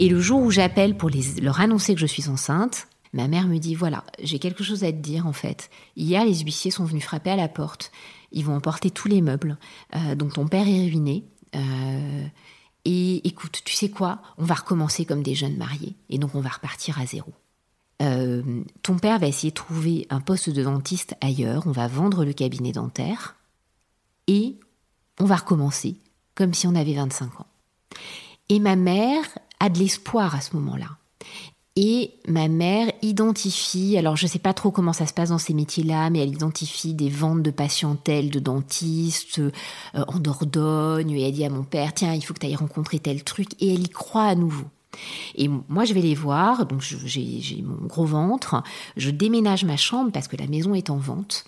Et le jour où j'appelle pour leur annoncer que je suis enceinte, ma mère me dit voilà, j'ai quelque chose à te dire en fait. Hier, les huissiers sont venus frapper à la porte. Ils vont emporter tous les meubles. Euh, donc ton père est ruiné. Euh, et écoute, tu sais quoi? On va recommencer comme des jeunes mariés. Et donc on va repartir à zéro. Euh, ton père va essayer de trouver un poste de dentiste ailleurs. On va vendre le cabinet dentaire. Et on va recommencer comme si on avait 25 ans. Et ma mère, a de l'espoir à ce moment-là. Et ma mère identifie, alors je ne sais pas trop comment ça se passe dans ces métiers-là, mais elle identifie des ventes de patientèle, de dentistes euh, en Dordogne, et elle dit à mon père, tiens, il faut que tu ailles rencontrer tel truc, et elle y croit à nouveau. Et moi, je vais les voir, donc j'ai mon gros ventre, je déménage ma chambre parce que la maison est en vente.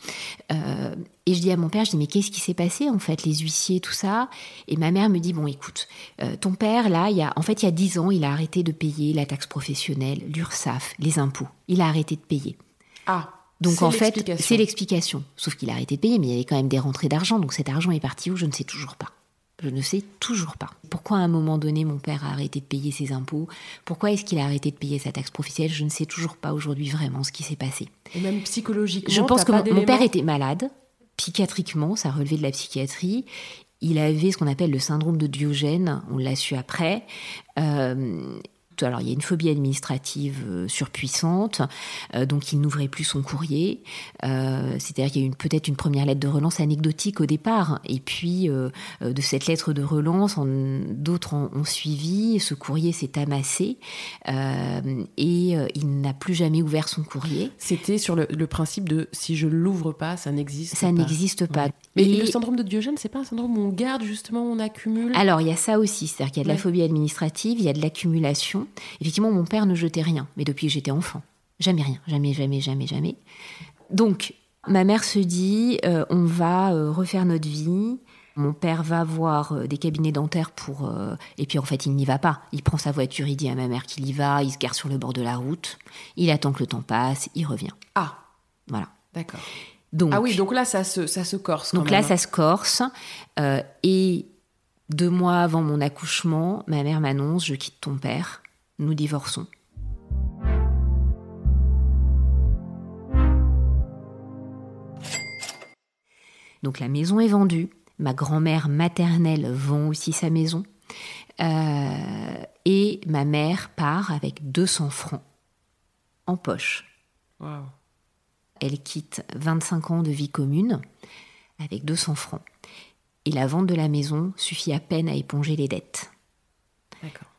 Euh, et je dis à mon père, je dis, mais qu'est-ce qui s'est passé, en fait, les huissiers, tout ça? Et ma mère me dit, bon, écoute, euh, ton père, là, il y a, en fait, il y a dix ans, il a arrêté de payer la taxe professionnelle, l'URSSAF, les impôts. Il a arrêté de payer. Ah donc en fait, c'est l'explication. Sauf qu'il a arrêté de payer, mais il y avait quand même des rentrées d'argent. Donc cet argent est parti où Je ne sais toujours pas. Je ne sais toujours pas. Pourquoi à un moment donné mon père a arrêté de payer ses impôts? Pourquoi est-ce qu'il a arrêté de payer sa taxe professionnelle? Je ne sais toujours pas aujourd'hui vraiment ce qui s'est passé. Et même psychologiquement Je pense que mon, père était malade. Psychiatriquement, ça relevait de la psychiatrie. Il avait ce qu'on appelle le syndrome de Diogène, on l'a su après. Euh, alors il y a une phobie administrative euh, surpuissante, euh, donc il n'ouvrait plus son courrier. Euh, c'est-à-dire qu'il y a eu peut-être une première lettre de relance anecdotique au départ, et puis de cette lettre de relance, d'autres ont, suivi. Ce courrier s'est amassé et il n'a plus jamais ouvert son courrier. C'était sur le, principe de si je l'ouvre pas, ça n'existe pas. Ça n'existe pas. Mais le syndrome de Diogène, c'est pas un syndrome où on garde justement, on accumule? Alors il y a ça aussi, c'est-à-dire qu'il y a de la phobie administrative, il y a de l'accumulation. Effectivement, mon père ne jetait rien, mais depuis que j'étais enfant. Jamais rien, jamais, jamais, jamais, jamais. Donc, ma mère se dit, euh, on va euh, refaire notre vie. Mon père va voir euh, des cabinets dentaires pour... et puis en fait, il n'y va pas. Il prend sa voiture, il dit à ma mère qu'il y va, il se gare sur le bord de la route, il attend que le temps passe, il revient. Ah Voilà. D'accord. Donc, ah oui, donc là, ça se, ça se corse. donc là, ça se corse. et deux mois avant mon accouchement, ma mère m'annonce, je quitte ton père nous divorçons. Donc la maison est vendue, ma grand-mère maternelle vend aussi sa maison, euh, et ma mère part avec 200 francs en poche. Elle quitte 25 ans de vie commune avec 200 francs. Et la vente de la maison suffit à peine à éponger les dettes.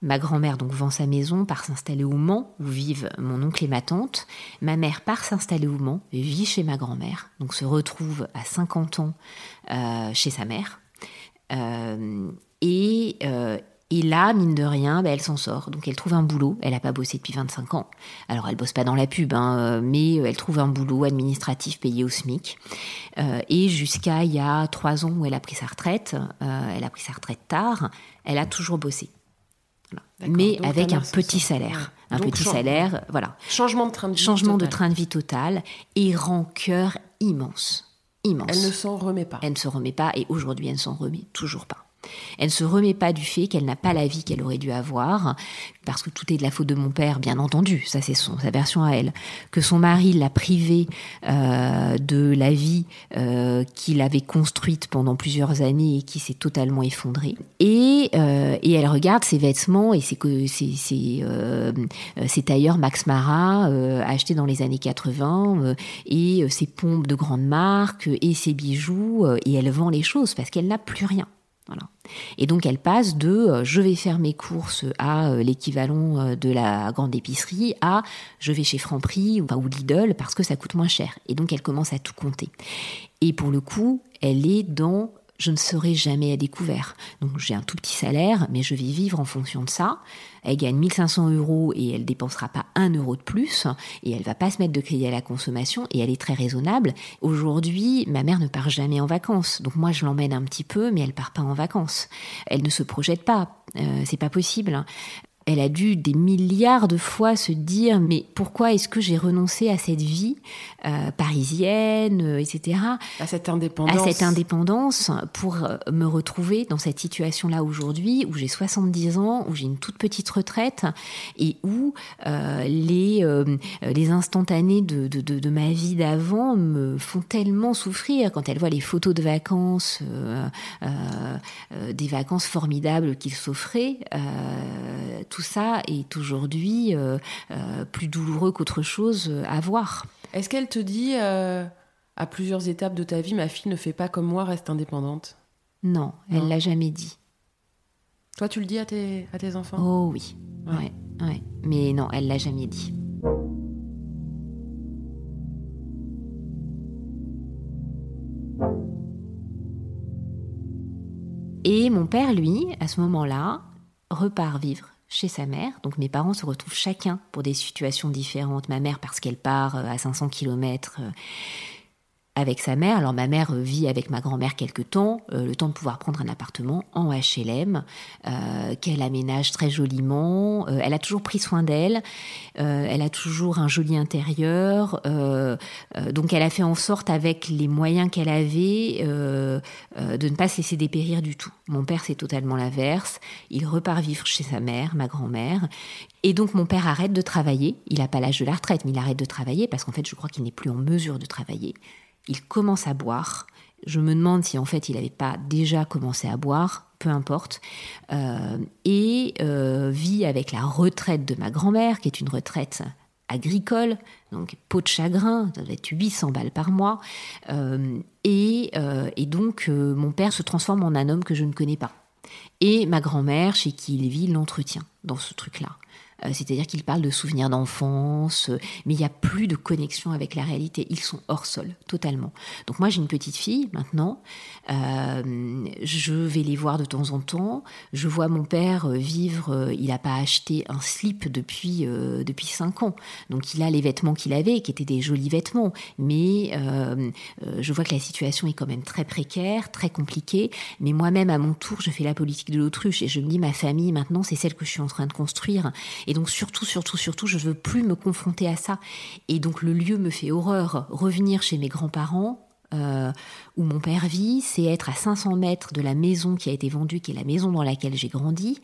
Ma grand-mère donc vend sa maison, part s'installer au Mans, où vivent mon oncle et ma tante. Ma mère part s'installer au Mans, vit chez ma grand-mère, donc se retrouve à 50 ans euh, chez sa mère. Euh, et, euh, et, là, mine de rien, bah, elle s'en sort. Donc elle trouve un boulot. Elle n'a pas bossé depuis 25 ans. Alors elle bosse pas dans la pub, hein, mais elle trouve un boulot administratif payé au SMIC. et jusqu'à il y a trois ans où elle a pris sa retraite, elle a pris sa retraite tard, elle a toujours bossé mais avec un petit salaire. Un petit salaire, voilà. Changement de train de vie Changement de train de vie total et rancœur immense. immense. Elle ne s'en remet pas. Elle ne se remet pas et aujourd'hui elle ne s'en remet toujours pas. Elle ne se remet pas du fait qu'elle n'a pas la vie qu'elle aurait dû avoir, parce que tout est de la faute de mon père, bien entendu, ça c'est sa version à elle, que son mari l'a privée euh, de la vie euh, qu'il avait construite pendant plusieurs années et qui s'est totalement effondrée. Et, euh, elle regarde ses vêtements et que c'est tailleurs Max Mara achetés dans les années 80 et ses pompes de grande marque et ses bijoux et elle vend les choses parce qu'elle n'a plus rien. Et donc elle passe de euh, je vais faire mes courses à euh, l'équivalent euh, de la grande épicerie à je vais chez Franprix ou, ou Lidl parce que ça coûte moins cher. Et donc elle commence à tout compter. Et pour le coup, elle est dans je ne serai jamais à découvert. Donc j'ai un tout petit salaire, mais je vais vivre en fonction de ça. Elle gagne 1500 euros et elle dépensera pas un euro de plus et elle va pas se mettre de crédit à la consommation et elle est très raisonnable. Aujourd'hui, ma mère ne part jamais en vacances, donc moi je l'emmène un petit peu, mais elle part pas en vacances. Elle ne se projette pas, euh, c'est pas possible elle a dû des milliards de fois se dire mais pourquoi est-ce que j'ai renoncé à cette vie euh, parisienne, euh, etc. À cette indépendance. À cette indépendance pour euh, me retrouver dans cette situation-là aujourd'hui où j'ai 70 ans, où j'ai une toute petite retraite et où les, les instantanés de, de, de, de ma vie d'avant me font tellement souffrir quand elle voit les photos de vacances, des vacances formidables qu'il s'offrait tout ça est aujourd'hui euh, euh, plus douloureux qu'autre chose à voir. Est-ce qu'elle te dit euh, à plusieurs étapes de ta vie, ma fille ne fait pas comme moi, reste indépendante? Non, elle l'a jamais dit. Toi, tu le dis à tes, à tes enfants? Oh oui, ouais. Ouais, mais non, elle l'a jamais dit. Et mon père, lui, à ce moment-là, repart vivre chez sa mère. Donc mes parents se retrouvent chacun pour des situations différentes. Ma mère parce qu'elle part euh, à 500 km avec sa mère. Alors ma mère euh, vit avec ma grand-mère quelque temps, euh, le temps de pouvoir prendre un appartement en HLM, euh, qu'elle aménage très joliment. elle a toujours pris soin d'elle, elle a toujours un joli intérieur. donc elle a fait en sorte, avec les moyens qu'elle avait, de ne pas se laisser dépérir du tout. Mon père, c'est totalement l'inverse. Il repart vivre chez sa mère, ma grand-mère, et donc mon père arrête de travailler. Il n'a pas l'âge de la retraite, mais il arrête de travailler parce qu'en fait, je crois qu'il n'est plus en mesure de travailler il commence à boire. Je me demande si en fait il n'avait pas déjà commencé à boire, peu importe, euh, et euh, vit avec la retraite de ma grand-mère, qui est une retraite agricole, donc peau de chagrin, ça doit être 800 balles par mois, euh, et, et, donc mon père se transforme en un homme que je ne connais pas. Et ma grand-mère, chez qui il vit, l'entretient dans ce truc-là. Euh, c'est-à-dire qu'ils parlent de souvenirs d'enfance, euh, mais il n'y a plus de connexion avec la réalité. Ils sont hors sol, totalement. Donc moi, j'ai une petite fille maintenant. Euh, je vais les voir de temps en temps. Je vois mon père vivre. il n'a pas acheté un slip depuis depuis cinq ans. Donc il a les vêtements qu'il avait, qui étaient des jolis vêtements. Mais je vois que la situation est quand même très précaire, très compliquée. Mais moi-même, à mon tour, je fais la politique de l'autruche et je me dis ma famille maintenant, c'est celle que je suis en train de construire. Donc surtout, surtout, surtout, je veux plus me confronter à ça. Et donc le lieu me fait horreur. Revenir chez mes grands-parents, euh, où mon père vit, c'est être à 500 mètres de la maison qui a été vendue, qui est la maison dans laquelle j'ai grandi,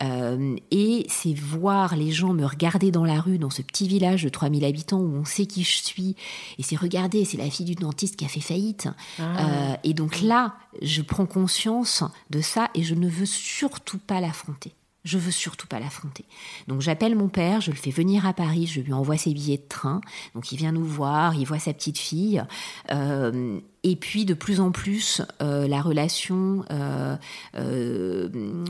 euh, et c'est voir les gens me regarder dans la rue, dans ce petit village de 3000 habitants où on sait qui je suis, et c'est regarder, c'est la fille du dentiste qui a fait faillite. Ah. Euh, et donc là, je prends conscience de ça et je ne veux surtout pas l'affronter. Je veux surtout pas l'affronter. Donc j'appelle mon père, je le fais venir à Paris, je lui envoie ses billets de train. Donc il vient nous voir, il voit sa petite fille. Euh, et puis de plus en plus, euh, la relation, euh,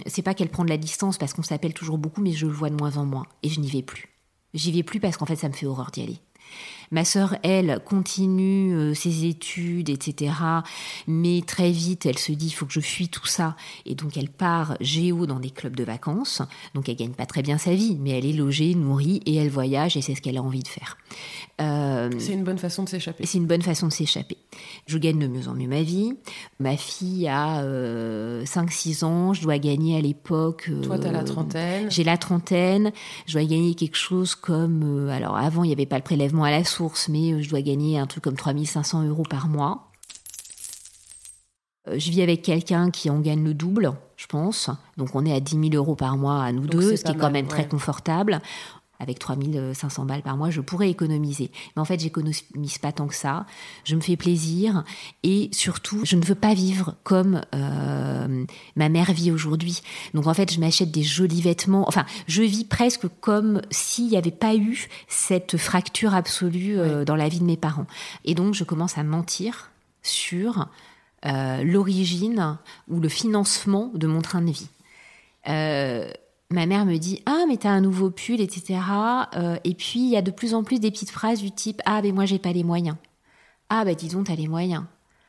c'est pas qu'elle prend de la distance parce qu'on s'appelle toujours beaucoup, mais je le vois de moins en moins et je n'y vais plus. J'y vais plus parce qu'en fait ça me fait horreur d'y aller. Ma sœur, elle, continue euh, ses études, etc. Mais très vite, elle se dit, il faut que je fuis tout ça. Et donc, elle part géo dans des clubs de vacances. Donc, elle gagne pas très bien sa vie, mais elle est logée, nourrie, et elle voyage, et c'est ce qu'elle a envie de faire. Euh, c'est une bonne façon de s'échapper. C'est une bonne façon de s'échapper. Je gagne de mieux en mieux ma vie. Ma fille a 5-6 euh, ans. Je dois gagner à l'époque. Toi, tu as la trentaine. J'ai la trentaine. Je dois gagner quelque chose comme. alors, avant, il n'y avait pas le prélèvement à la source mais euh, je dois gagner un truc comme 3500 euros par mois. Euh, je vis avec quelqu'un qui en gagne le double, je pense. Donc on est à 10 000 euros par mois à nous deux, ce qui est quand même, très confortable avec 3500 balles par mois, je pourrais économiser. Mais en fait, j'économise pas tant que ça. Je me fais plaisir et surtout, je ne veux pas vivre comme euh, ma mère vit aujourd'hui. Donc en fait, je m'achète des jolis vêtements. Enfin, je vis presque comme s'il n'y avait pas eu cette fracture absolue euh, dans la vie de mes parents. Et donc, je commence à mentir sur euh, l'origine ou le financement de mon train de vie. Ma mère me dit ah mais t'as un nouveau pull etc euh, et puis il y a de plus en plus des petites phrases du type ah mais moi j'ai pas les moyens. Ah bah dis donc t'as les moyens.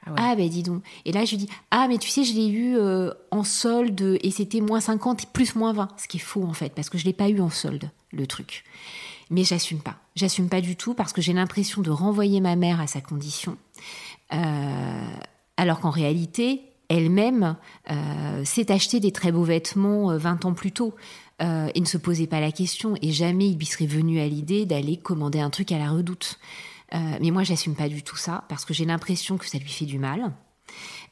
Ah, ah bah dis donc. Et là je lui dis ah mais tu sais je l'ai eu euh, en solde et c'était moins 50 plus moins 20 ce qui est faux en fait parce que je l'ai pas eu en solde le truc. Mais j'assume pas. J'assume pas du tout parce que j'ai l'impression de renvoyer ma mère à sa condition. Euh, alors qu'en réalité elle-même euh, s'est acheté des très beaux vêtements 20 euh, ans plus tôt euh, et ne se posait pas la question et jamais il lui serait venu à l'idée d'aller commander un truc à la redoute. mais moi, j'assume pas du tout ça parce que j'ai l'impression que ça lui fait du mal.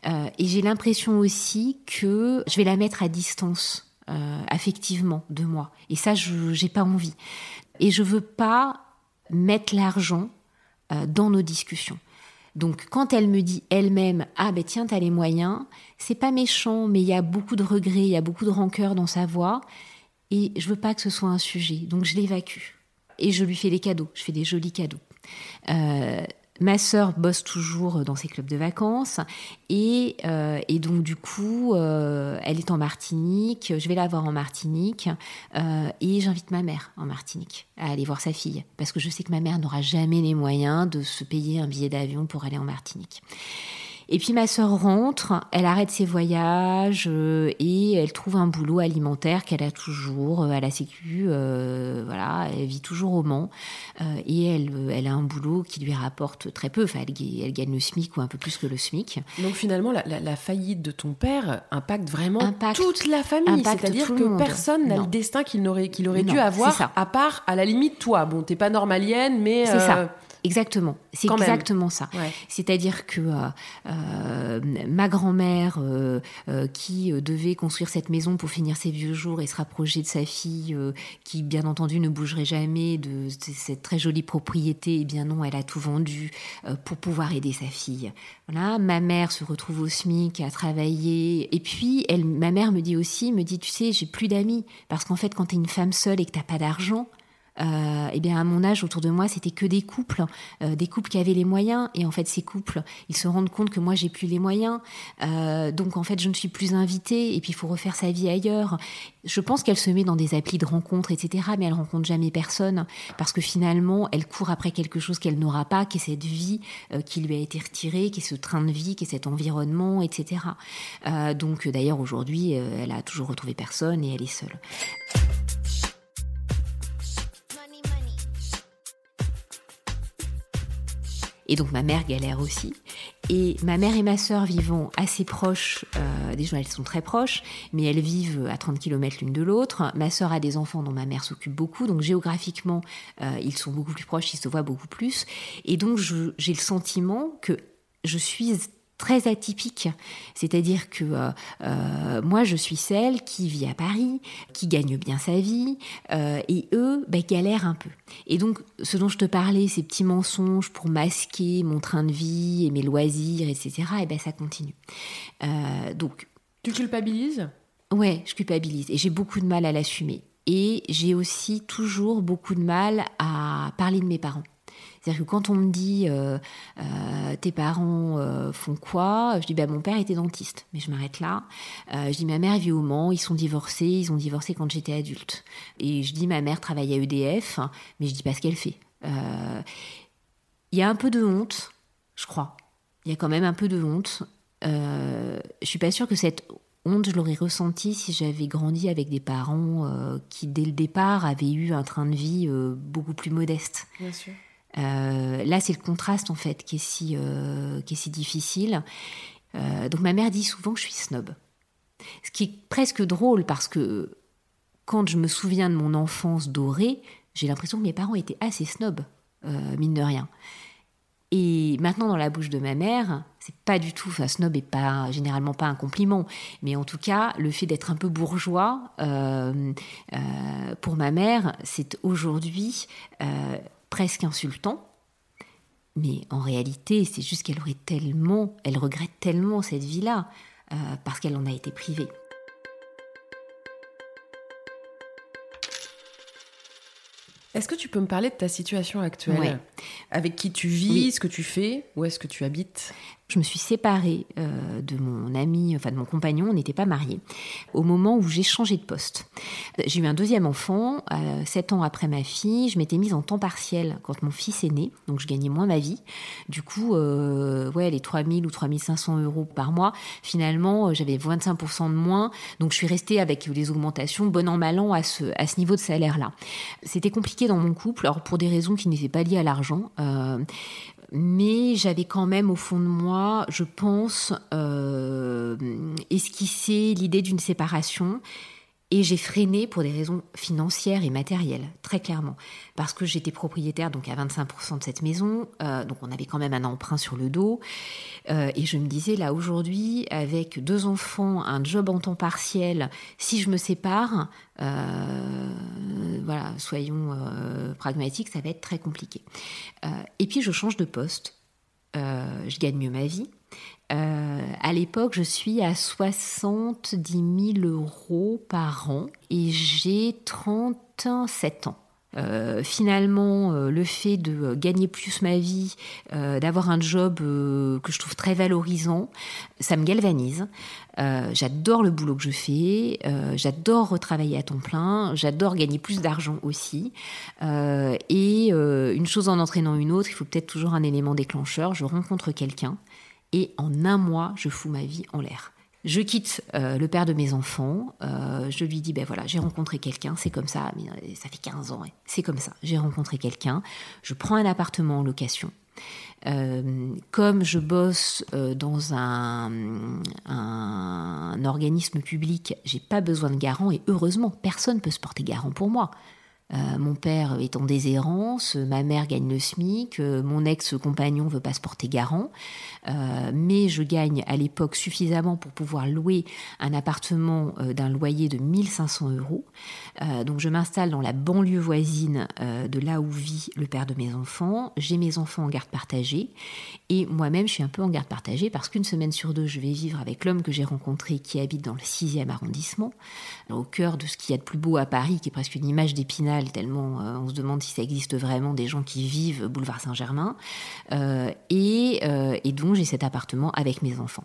et j'ai l'impression aussi que je vais la mettre à distance affectivement de moi. Et ça, je n'ai pas envie. Et je veux pas mettre l'argent dans nos discussions. Donc quand elle me dit elle-même ah ben tiens t'as les moyens, c'est pas méchant mais il y a beaucoup de regrets, il y a beaucoup de rancœur dans sa voix et je veux pas que ce soit un sujet. Donc je l'évacue. Et je lui fais des cadeaux, je fais des jolis cadeaux. Euh, Ma sœur bosse toujours dans ses clubs de vacances et, euh, donc du coup, euh, elle est en Martinique. Je vais la voir en Martinique euh, et j'invite ma mère en Martinique à aller voir sa fille parce que je sais que ma mère n'aura jamais les moyens de se payer un billet d'avion pour aller en Martinique. Et puis ma sœur rentre, elle arrête ses voyages euh, et elle trouve un boulot alimentaire qu'elle a toujours euh, à la Sécu. Euh, voilà, elle vit toujours au Mans et elle, elle a un boulot qui lui rapporte très peu. Enfin, elle, elle, gagne le SMIC ou un peu plus que le SMIC. Donc finalement, la, faillite de ton père impacte vraiment toute la famille. C'est-à-dire que personne n'a le destin qu'il aurait, qu'il aurait dû avoir, à part à la limite toi. Bon, t'es pas normalienne, mais c'est ça. Exactement, c'est exactement ça. C'est-à-dire que euh, euh, ma grand-mère, euh, qui devait construire cette maison pour finir ses vieux jours et se rapprocher de sa fille, qui bien entendu ne bougerait jamais de cette très jolie propriété, eh bien non, elle a tout vendu pour pouvoir aider sa fille. Voilà, ma mère se retrouve au SMIC à travailler, et puis elle, ma mère me dit aussi, me dit, tu sais, j'ai plus d'amis. Parce qu'en fait, quand tu es une femme seule et que t'as pas d'argent, euh, eh bien à mon âge autour de moi c'était que des couples euh, des couples qui avaient les moyens. Et en fait ces couples ils se rendent compte que moi j'ai plus les moyens. Euh, donc en fait je ne suis plus invitée. Et puis il faut refaire sa vie ailleurs. Je pense qu'elle se met dans des applis de rencontres etc mais elle rencontre jamais personne. Parce que finalement elle court après quelque chose qu'elle n'aura pas qui est cette vie qui lui a été retirée qui est ce train de vie qui est cet environnement etc donc d'ailleurs aujourd'hui elle a toujours retrouvé personne et elle est seule Et donc ma mère galère aussi. Et ma mère et ma sœur vivant assez proches, euh, déjà elles sont très proches, mais elles vivent à 30 km l'une de l'autre. Ma sœur a des enfants dont ma mère s'occupe beaucoup, donc géographiquement euh, ils sont beaucoup plus proches, ils se voient beaucoup plus. Et donc j'ai le sentiment que je suis très atypique. C'est-à-dire que euh, euh, moi, je suis celle qui vit à Paris, qui gagne bien sa vie, euh, et eux ben, galèrent un peu. Et donc, ce dont je te parlais, ces petits mensonges pour masquer mon train de vie et mes loisirs, etc., et ben, ça continue. donc, tu culpabilises? Ouais, je culpabilise, et j'ai beaucoup de mal à l'assumer. Et j'ai aussi toujours beaucoup de mal à parler de mes parents. C'est-à-dire que quand on me dit euh, euh, tes parents euh, font quoi, je dis bah, mon père était dentiste, mais je m'arrête là. je dis ma mère vit au Mans, ils sont divorcés, ils ont divorcé quand j'étais adulte. Et je dis ma mère travaille à EDF, mais je dis pas ce qu'elle fait. Il y a un peu de honte, je crois. Il y a quand même un peu de honte. je suis pas sûre que cette honte, je l'aurais ressentie si j'avais grandi avec des parents qui, dès le départ, avaient eu un train de vie beaucoup plus modeste. Bien sûr. Euh, là, c'est le contraste en fait qui est si, euh, qui est si difficile. Euh, donc ma mère dit souvent que je suis snob. Ce qui est presque drôle parce que quand je me souviens de mon enfance dorée, j'ai l'impression que mes parents étaient assez snobs, mine de rien. Et maintenant, dans la bouche de ma mère, c'est pas du tout, enfin, snob est pas généralement pas un compliment, mais en tout cas, le fait d'être un peu bourgeois, pour ma mère, c'est aujourd'hui presque insultant. Mais en réalité, c'est juste qu'elle aurait tellement, elle regrette tellement cette vie-là, parce qu'elle en a été privée. Est-ce que tu peux me parler de ta situation actuelle? Avec qui tu vis, ce que tu fais, où est-ce que tu habites? Je me suis séparée euh, de mon ami, enfin de mon compagnon, on n'était pas mariés, au moment où j'ai changé de poste. J'ai eu un deuxième enfant, euh, sept ans après ma fille, je m'étais mise en temps partiel quand mon fils est né, donc je gagnais moins ma vie. Du coup, euh, ouais, les 3000 ou 3500 euros par mois, finalement, j'avais 25% de moins, donc je suis restée avec les augmentations, bon an, mal an, à ce, à ce niveau de salaire-là. C'était compliqué dans mon couple, alors pour des raisons qui n'étaient pas liées à l'argent mais j'avais quand même au fond de moi, je pense, euh, esquissé l'idée d'une séparation. Et j'ai freiné pour des raisons financières et matérielles, très clairement. Parce que j'étais propriétaire donc à 25% de cette maison, euh, donc on avait quand même un emprunt sur le dos. Euh, et je me disais, là aujourd'hui, avec deux enfants, un job en temps partiel, si je me sépare, euh, voilà, soyons pragmatiques, ça va être très compliqué. et puis je change de poste, je gagne mieux ma vie. Euh, à l'époque, je suis à 70 000 euros par an et j'ai 37 ans. Euh, finalement, euh, le fait de gagner plus ma vie, d'avoir un job que je trouve très valorisant, ça me galvanise. j'adore le boulot que je fais, j'adore retravailler à temps plein, j'adore gagner plus d'argent aussi. et une chose en entraînant une autre, il faut peut-être toujours un élément déclencheur. Je rencontre quelqu'un et en un mois, je fous ma vie en l'air. Je quitte euh, le père de mes enfants, euh, je lui dis, ben voilà, j'ai rencontré quelqu'un, c'est comme ça, euh, ça fait 15 ans, c'est comme ça, j'ai rencontré quelqu'un, je prends un appartement en location. comme je bosse dans un, un, organisme public, j'ai pas besoin de garant et heureusement, personne peut se porter garant pour moi. Euh, mon père est en déshérence, ma mère gagne le SMIC, euh, mon ex-compagnon veut pas se porter garant, euh, mais je gagne à l'époque suffisamment pour pouvoir louer un appartement d'un loyer de 1500 euros. donc je m'installe dans la banlieue voisine de là où vit le père de mes enfants. J'ai mes enfants en garde partagée et moi-même je suis un peu en garde partagée parce qu'une semaine sur deux je vais vivre avec l'homme que j'ai rencontré qui habite dans le 6e arrondissement, au cœur de ce qu'il y a de plus beau à Paris, qui est presque une image d'épinal tellement euh, on se demande si ça existe vraiment des gens qui vivent boulevard Saint-Germain. Euh, et, euh, et, donc j'ai cet appartement avec mes enfants.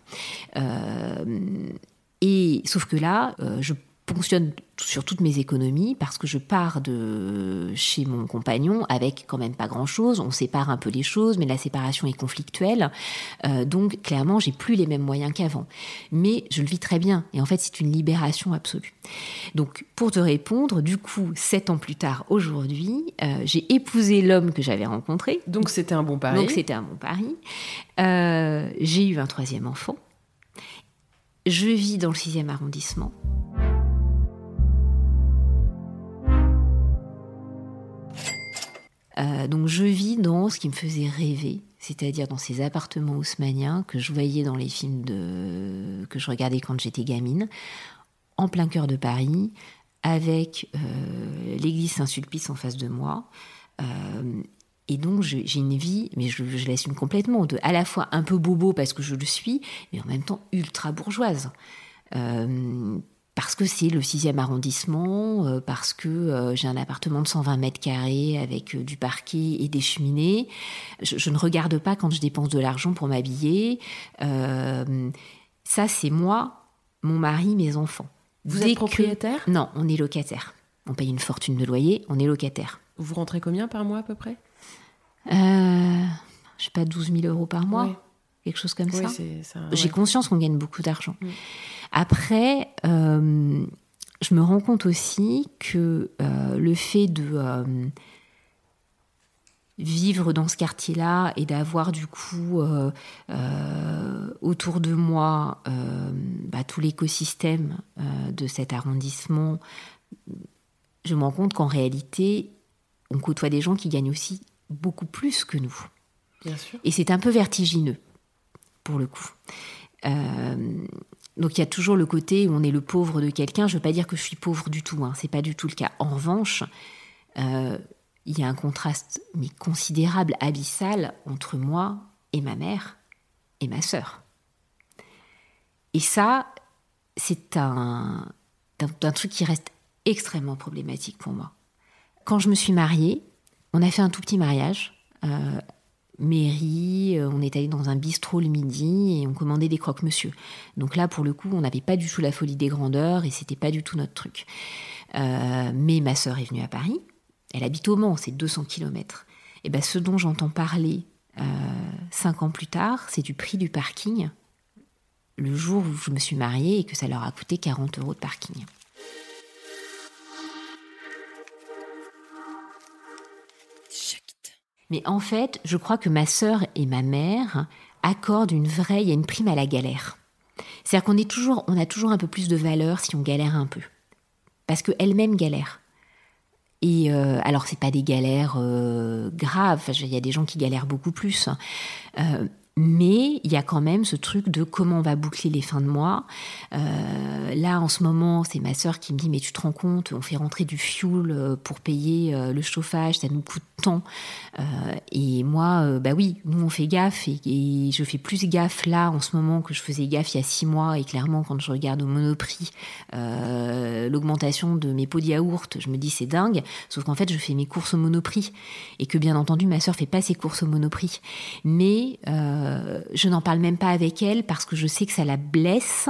et sauf que là, je fonctionne sur toutes mes économies parce que je pars de chez mon compagnon avec quand même pas grand chose. On sépare un peu les choses, mais la séparation est conflictuelle. Euh, donc clairement, j'ai plus les mêmes moyens qu'avant. Mais je le vis très bien. Et en fait, c'est une libération absolue. Donc pour te répondre, du coup, sept ans plus tard, aujourd'hui, euh, j'ai épousé l'homme que j'avais rencontré. Donc c'était un bon pari. Donc c'était un bon pari. Euh, j'ai eu un troisième enfant. Je vis dans le sixième arrondissement. Euh, donc je vis dans ce qui me faisait rêver, c'est-à-dire dans ces appartements haussmanniens que je voyais dans les films de... que je regardais quand j'étais gamine, en plein cœur de Paris, avec euh, l'église Saint-Sulpice en face de moi. Euh, et donc j'ai une vie, mais je, l'assume complètement, de à la fois un peu bobo parce que je le suis, mais en même temps ultra bourgeoise parce que c'est le 6e arrondissement, euh, parce que euh, j'ai un appartement de 120 mètres carrés avec euh, du parquet et des cheminées. Je, ne regarde pas quand je dépense de l'argent pour m'habiller. ça, c'est moi, mon mari, mes enfants. Vous êtes propriétaire? Non, on est locataire. On paye une fortune de loyer, on est locataire. Vous rentrez combien par mois à peu près? Euh, Je sais pas, 12 000 euros par mois. Quelque chose comme ça. J'ai conscience qu'on gagne beaucoup d'argent. Mm. Après, euh, je me rends compte aussi que euh, le fait de euh, vivre dans ce quartier-là et d'avoir du coup autour de moi bah, tout l'écosystème de cet arrondissement, je me rends compte qu'en réalité, on côtoie des gens qui gagnent aussi beaucoup plus que nous. Bien sûr. Et c'est un peu vertigineux, pour le coup. Euh, donc il y a toujours le côté où on est le pauvre de quelqu'un. Je ne veux pas dire que je suis pauvre du tout, hein, c'est pas du tout le cas. En revanche, euh, il y a un contraste mais considérable, abyssal entre moi et ma mère et ma sœur. Et ça, c'est un, truc qui reste extrêmement problématique pour moi. Quand je me suis mariée, on a fait un tout petit mariage. Euh, mairie, euh, on est allé dans un bistrot le midi et on commandait des croque-monsieur. Donc là, pour le coup, on n'avait pas du tout la folie des grandeurs et c'était pas du tout notre truc. Euh, mais ma sœur est venue à Paris. Elle habite au Mans, c'est 200 km. Et ben, ce dont j'entends parler cinq ans plus tard, c'est du prix du parking le jour où je me suis mariée et que ça leur a coûté 40 euros de parking. Mais en fait, je crois que ma sœur et ma mère accordent une vraie, il une prime à la galère. C'est-à-dire qu'on est toujours, on a toujours un peu plus de valeur si on galère un peu, parce qu'elles-mêmes galèrent. Et euh, alors, c'est pas des galères euh, graves. Il y a des gens qui galèrent beaucoup plus. Euh, mais il y a quand même ce truc de comment on va boucler les fins de mois. Euh, là, en ce moment, c'est ma sœur qui me dit Mais tu te rends compte, on fait rentrer du fuel euh, pour payer euh, le chauffage, ça nous coûte tant. et moi, bah oui, nous on fait gaffe et, je fais plus gaffe là en ce moment que je faisais gaffe il y a six mois. Et clairement, quand je regarde au monoprix l'augmentation de mes pots de yaourt, je me dis c'est dingue. Sauf qu'en fait, je fais mes courses au monoprix et que bien entendu, ma sœur fait pas ses courses au monoprix. Mais euh, je n'en parle même pas avec elle parce que je sais que ça la blesse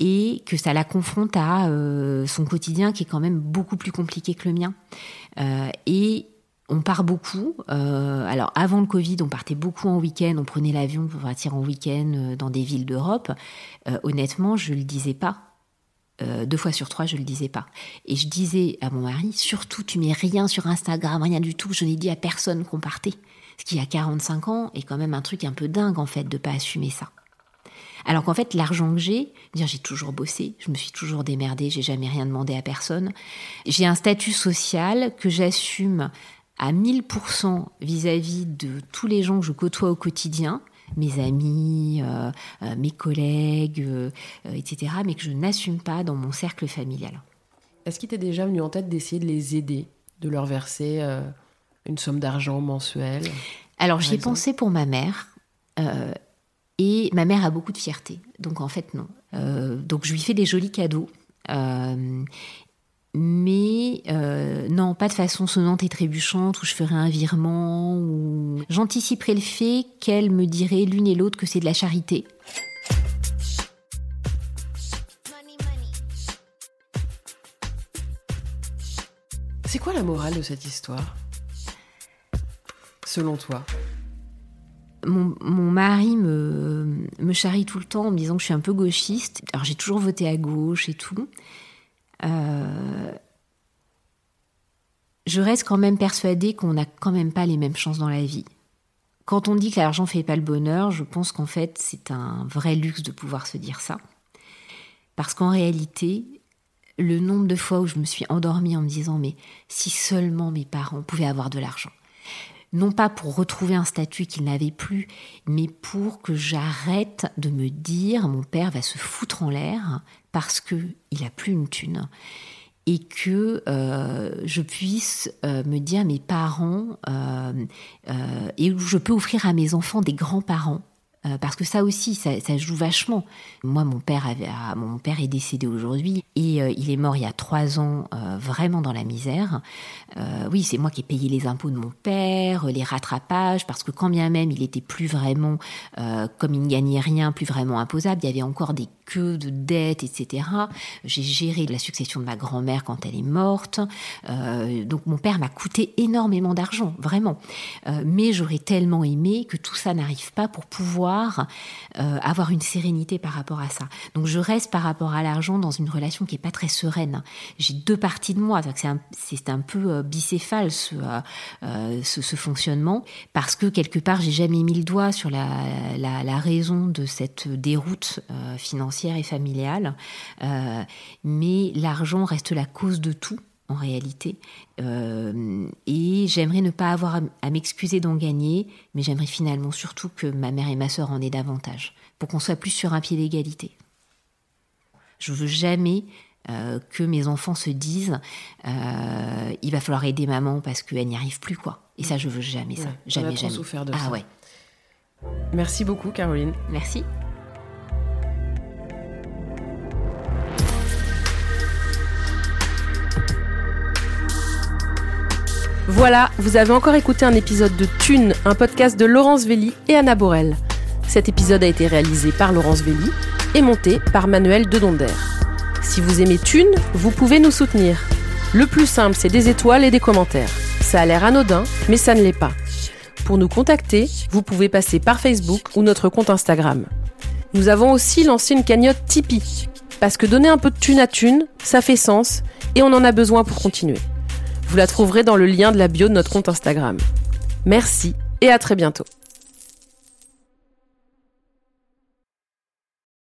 et que ça la confronte à euh, son quotidien qui est quand même beaucoup plus compliqué que le mien. Euh, et on part beaucoup. alors avant le Covid, on partait beaucoup en week-end, on prenait l'avion pour partir en week-end dans des villes d'Europe. honnêtement, je ne le disais pas. deux fois sur trois, je le disais pas. Et je disais à mon mari, surtout, tu mets rien sur Instagram, rien du tout. Je n'ai dit à personne qu'on partait. Ce qui, a 45 ans, est quand même un truc un peu dingue, en fait, de pas assumer ça. Alors qu'en fait, l'argent que j'ai, dire j'ai toujours bossé, je me suis toujours démerdée, j'ai jamais rien demandé à personne. J'ai un statut social que j'assume à 1000% vis-à-vis de tous les gens que je côtoie au quotidien, mes amis, euh, euh, mes collègues, euh, etc., mais que je n'assume pas dans mon cercle familial. Est-ce qu'il t'est déjà venu en tête d'essayer de les aider, de leur verser une somme d'argent mensuelle Alors j'y ai pensé pour ma mère. Euh, et ma mère a beaucoup de fierté. Donc en fait, non. Euh, donc je lui fais des jolis cadeaux. Euh, mais non, pas de façon sonnante et trébuchante où je ferai un virement, ou j'anticiperai le fait qu'elle me dirait l'une et l'autre que c'est de la charité. C'est quoi la morale de cette histoire? Selon toi mon, mari me, charrie tout le temps en me disant que je suis un peu gauchiste. Alors j'ai toujours voté à gauche et tout. Euh, je reste quand même persuadée qu'on n'a quand même pas les mêmes chances dans la vie. Quand on dit que l'argent fait pas le bonheur, je pense qu'en fait c'est un vrai luxe de pouvoir se dire ça. Parce qu'en réalité, le nombre de fois où je me suis endormie en me disant mais si seulement mes parents pouvaient avoir de l'argent non pas pour retrouver un statut qu'il n'avait plus, mais pour que j'arrête de me dire mon père va se foutre en l'air parce que il a plus une thune. Et que euh, je puisse euh, me dire mes parents euh, et où je peux offrir à mes enfants des grands-parents euh, parce que ça aussi, ça, joue vachement. Moi, mon père, avait, ah, mon père est décédé aujourd'hui et euh, il est mort il y a trois ans, euh, vraiment dans la misère. oui, c'est moi qui ai payé les impôts de mon père, les rattrapages, parce que quand bien même il était plus vraiment, comme il ne gagnait rien, plus vraiment imposable, il y avait encore des queues de dettes, etc. J'ai géré la succession de ma grand-mère quand elle est morte. donc mon père m'a coûté énormément d'argent, vraiment. mais j'aurais tellement aimé que tout ça n'arrive pas pour pouvoir euh, avoir une sérénité par rapport à ça. Donc je reste par rapport à l'argent dans une relation qui est pas très sereine. J'ai deux parties de moi, c'est un, un, peu euh, bicéphale euh, ce, ce, fonctionnement, parce que quelque part j'ai jamais mis le doigt sur la, la, raison de cette déroute financière et familiale, mais l'argent reste la cause de tout. En réalité. Euh, et j'aimerais ne pas avoir à m'excuser d'en gagner, mais j'aimerais finalement surtout que ma mère et ma sœur en aient davantage, pour qu'on soit plus sur un pied d'égalité. Je veux jamais euh, que mes enfants se disent euh, il va falloir aider maman parce qu'elle n'y arrive plus quoi. Et ça je veux jamais ça, jamais on a jamais. souffert de ah ça. ouais. Merci beaucoup Caroline. Merci. Voilà, vous avez encore écouté un épisode de Thune, un podcast de Laurence Velli et Anna Borel. Cet épisode a été réalisé par Laurence Velli et monté par Manuel Dedonder. Si vous aimez Thune, vous pouvez nous soutenir. Le plus simple, c'est des étoiles et des commentaires. Ça a l'air anodin, mais ça ne l'est pas. Pour nous contacter, vous pouvez passer par Facebook ou notre compte Instagram. Nous avons aussi lancé une cagnotte Tipeee. Parce que donner un peu de thune à thune, ça fait sens et on en a besoin pour continuer. Vous la trouverez dans le lien de la bio de notre compte Instagram. Merci et à très bientôt.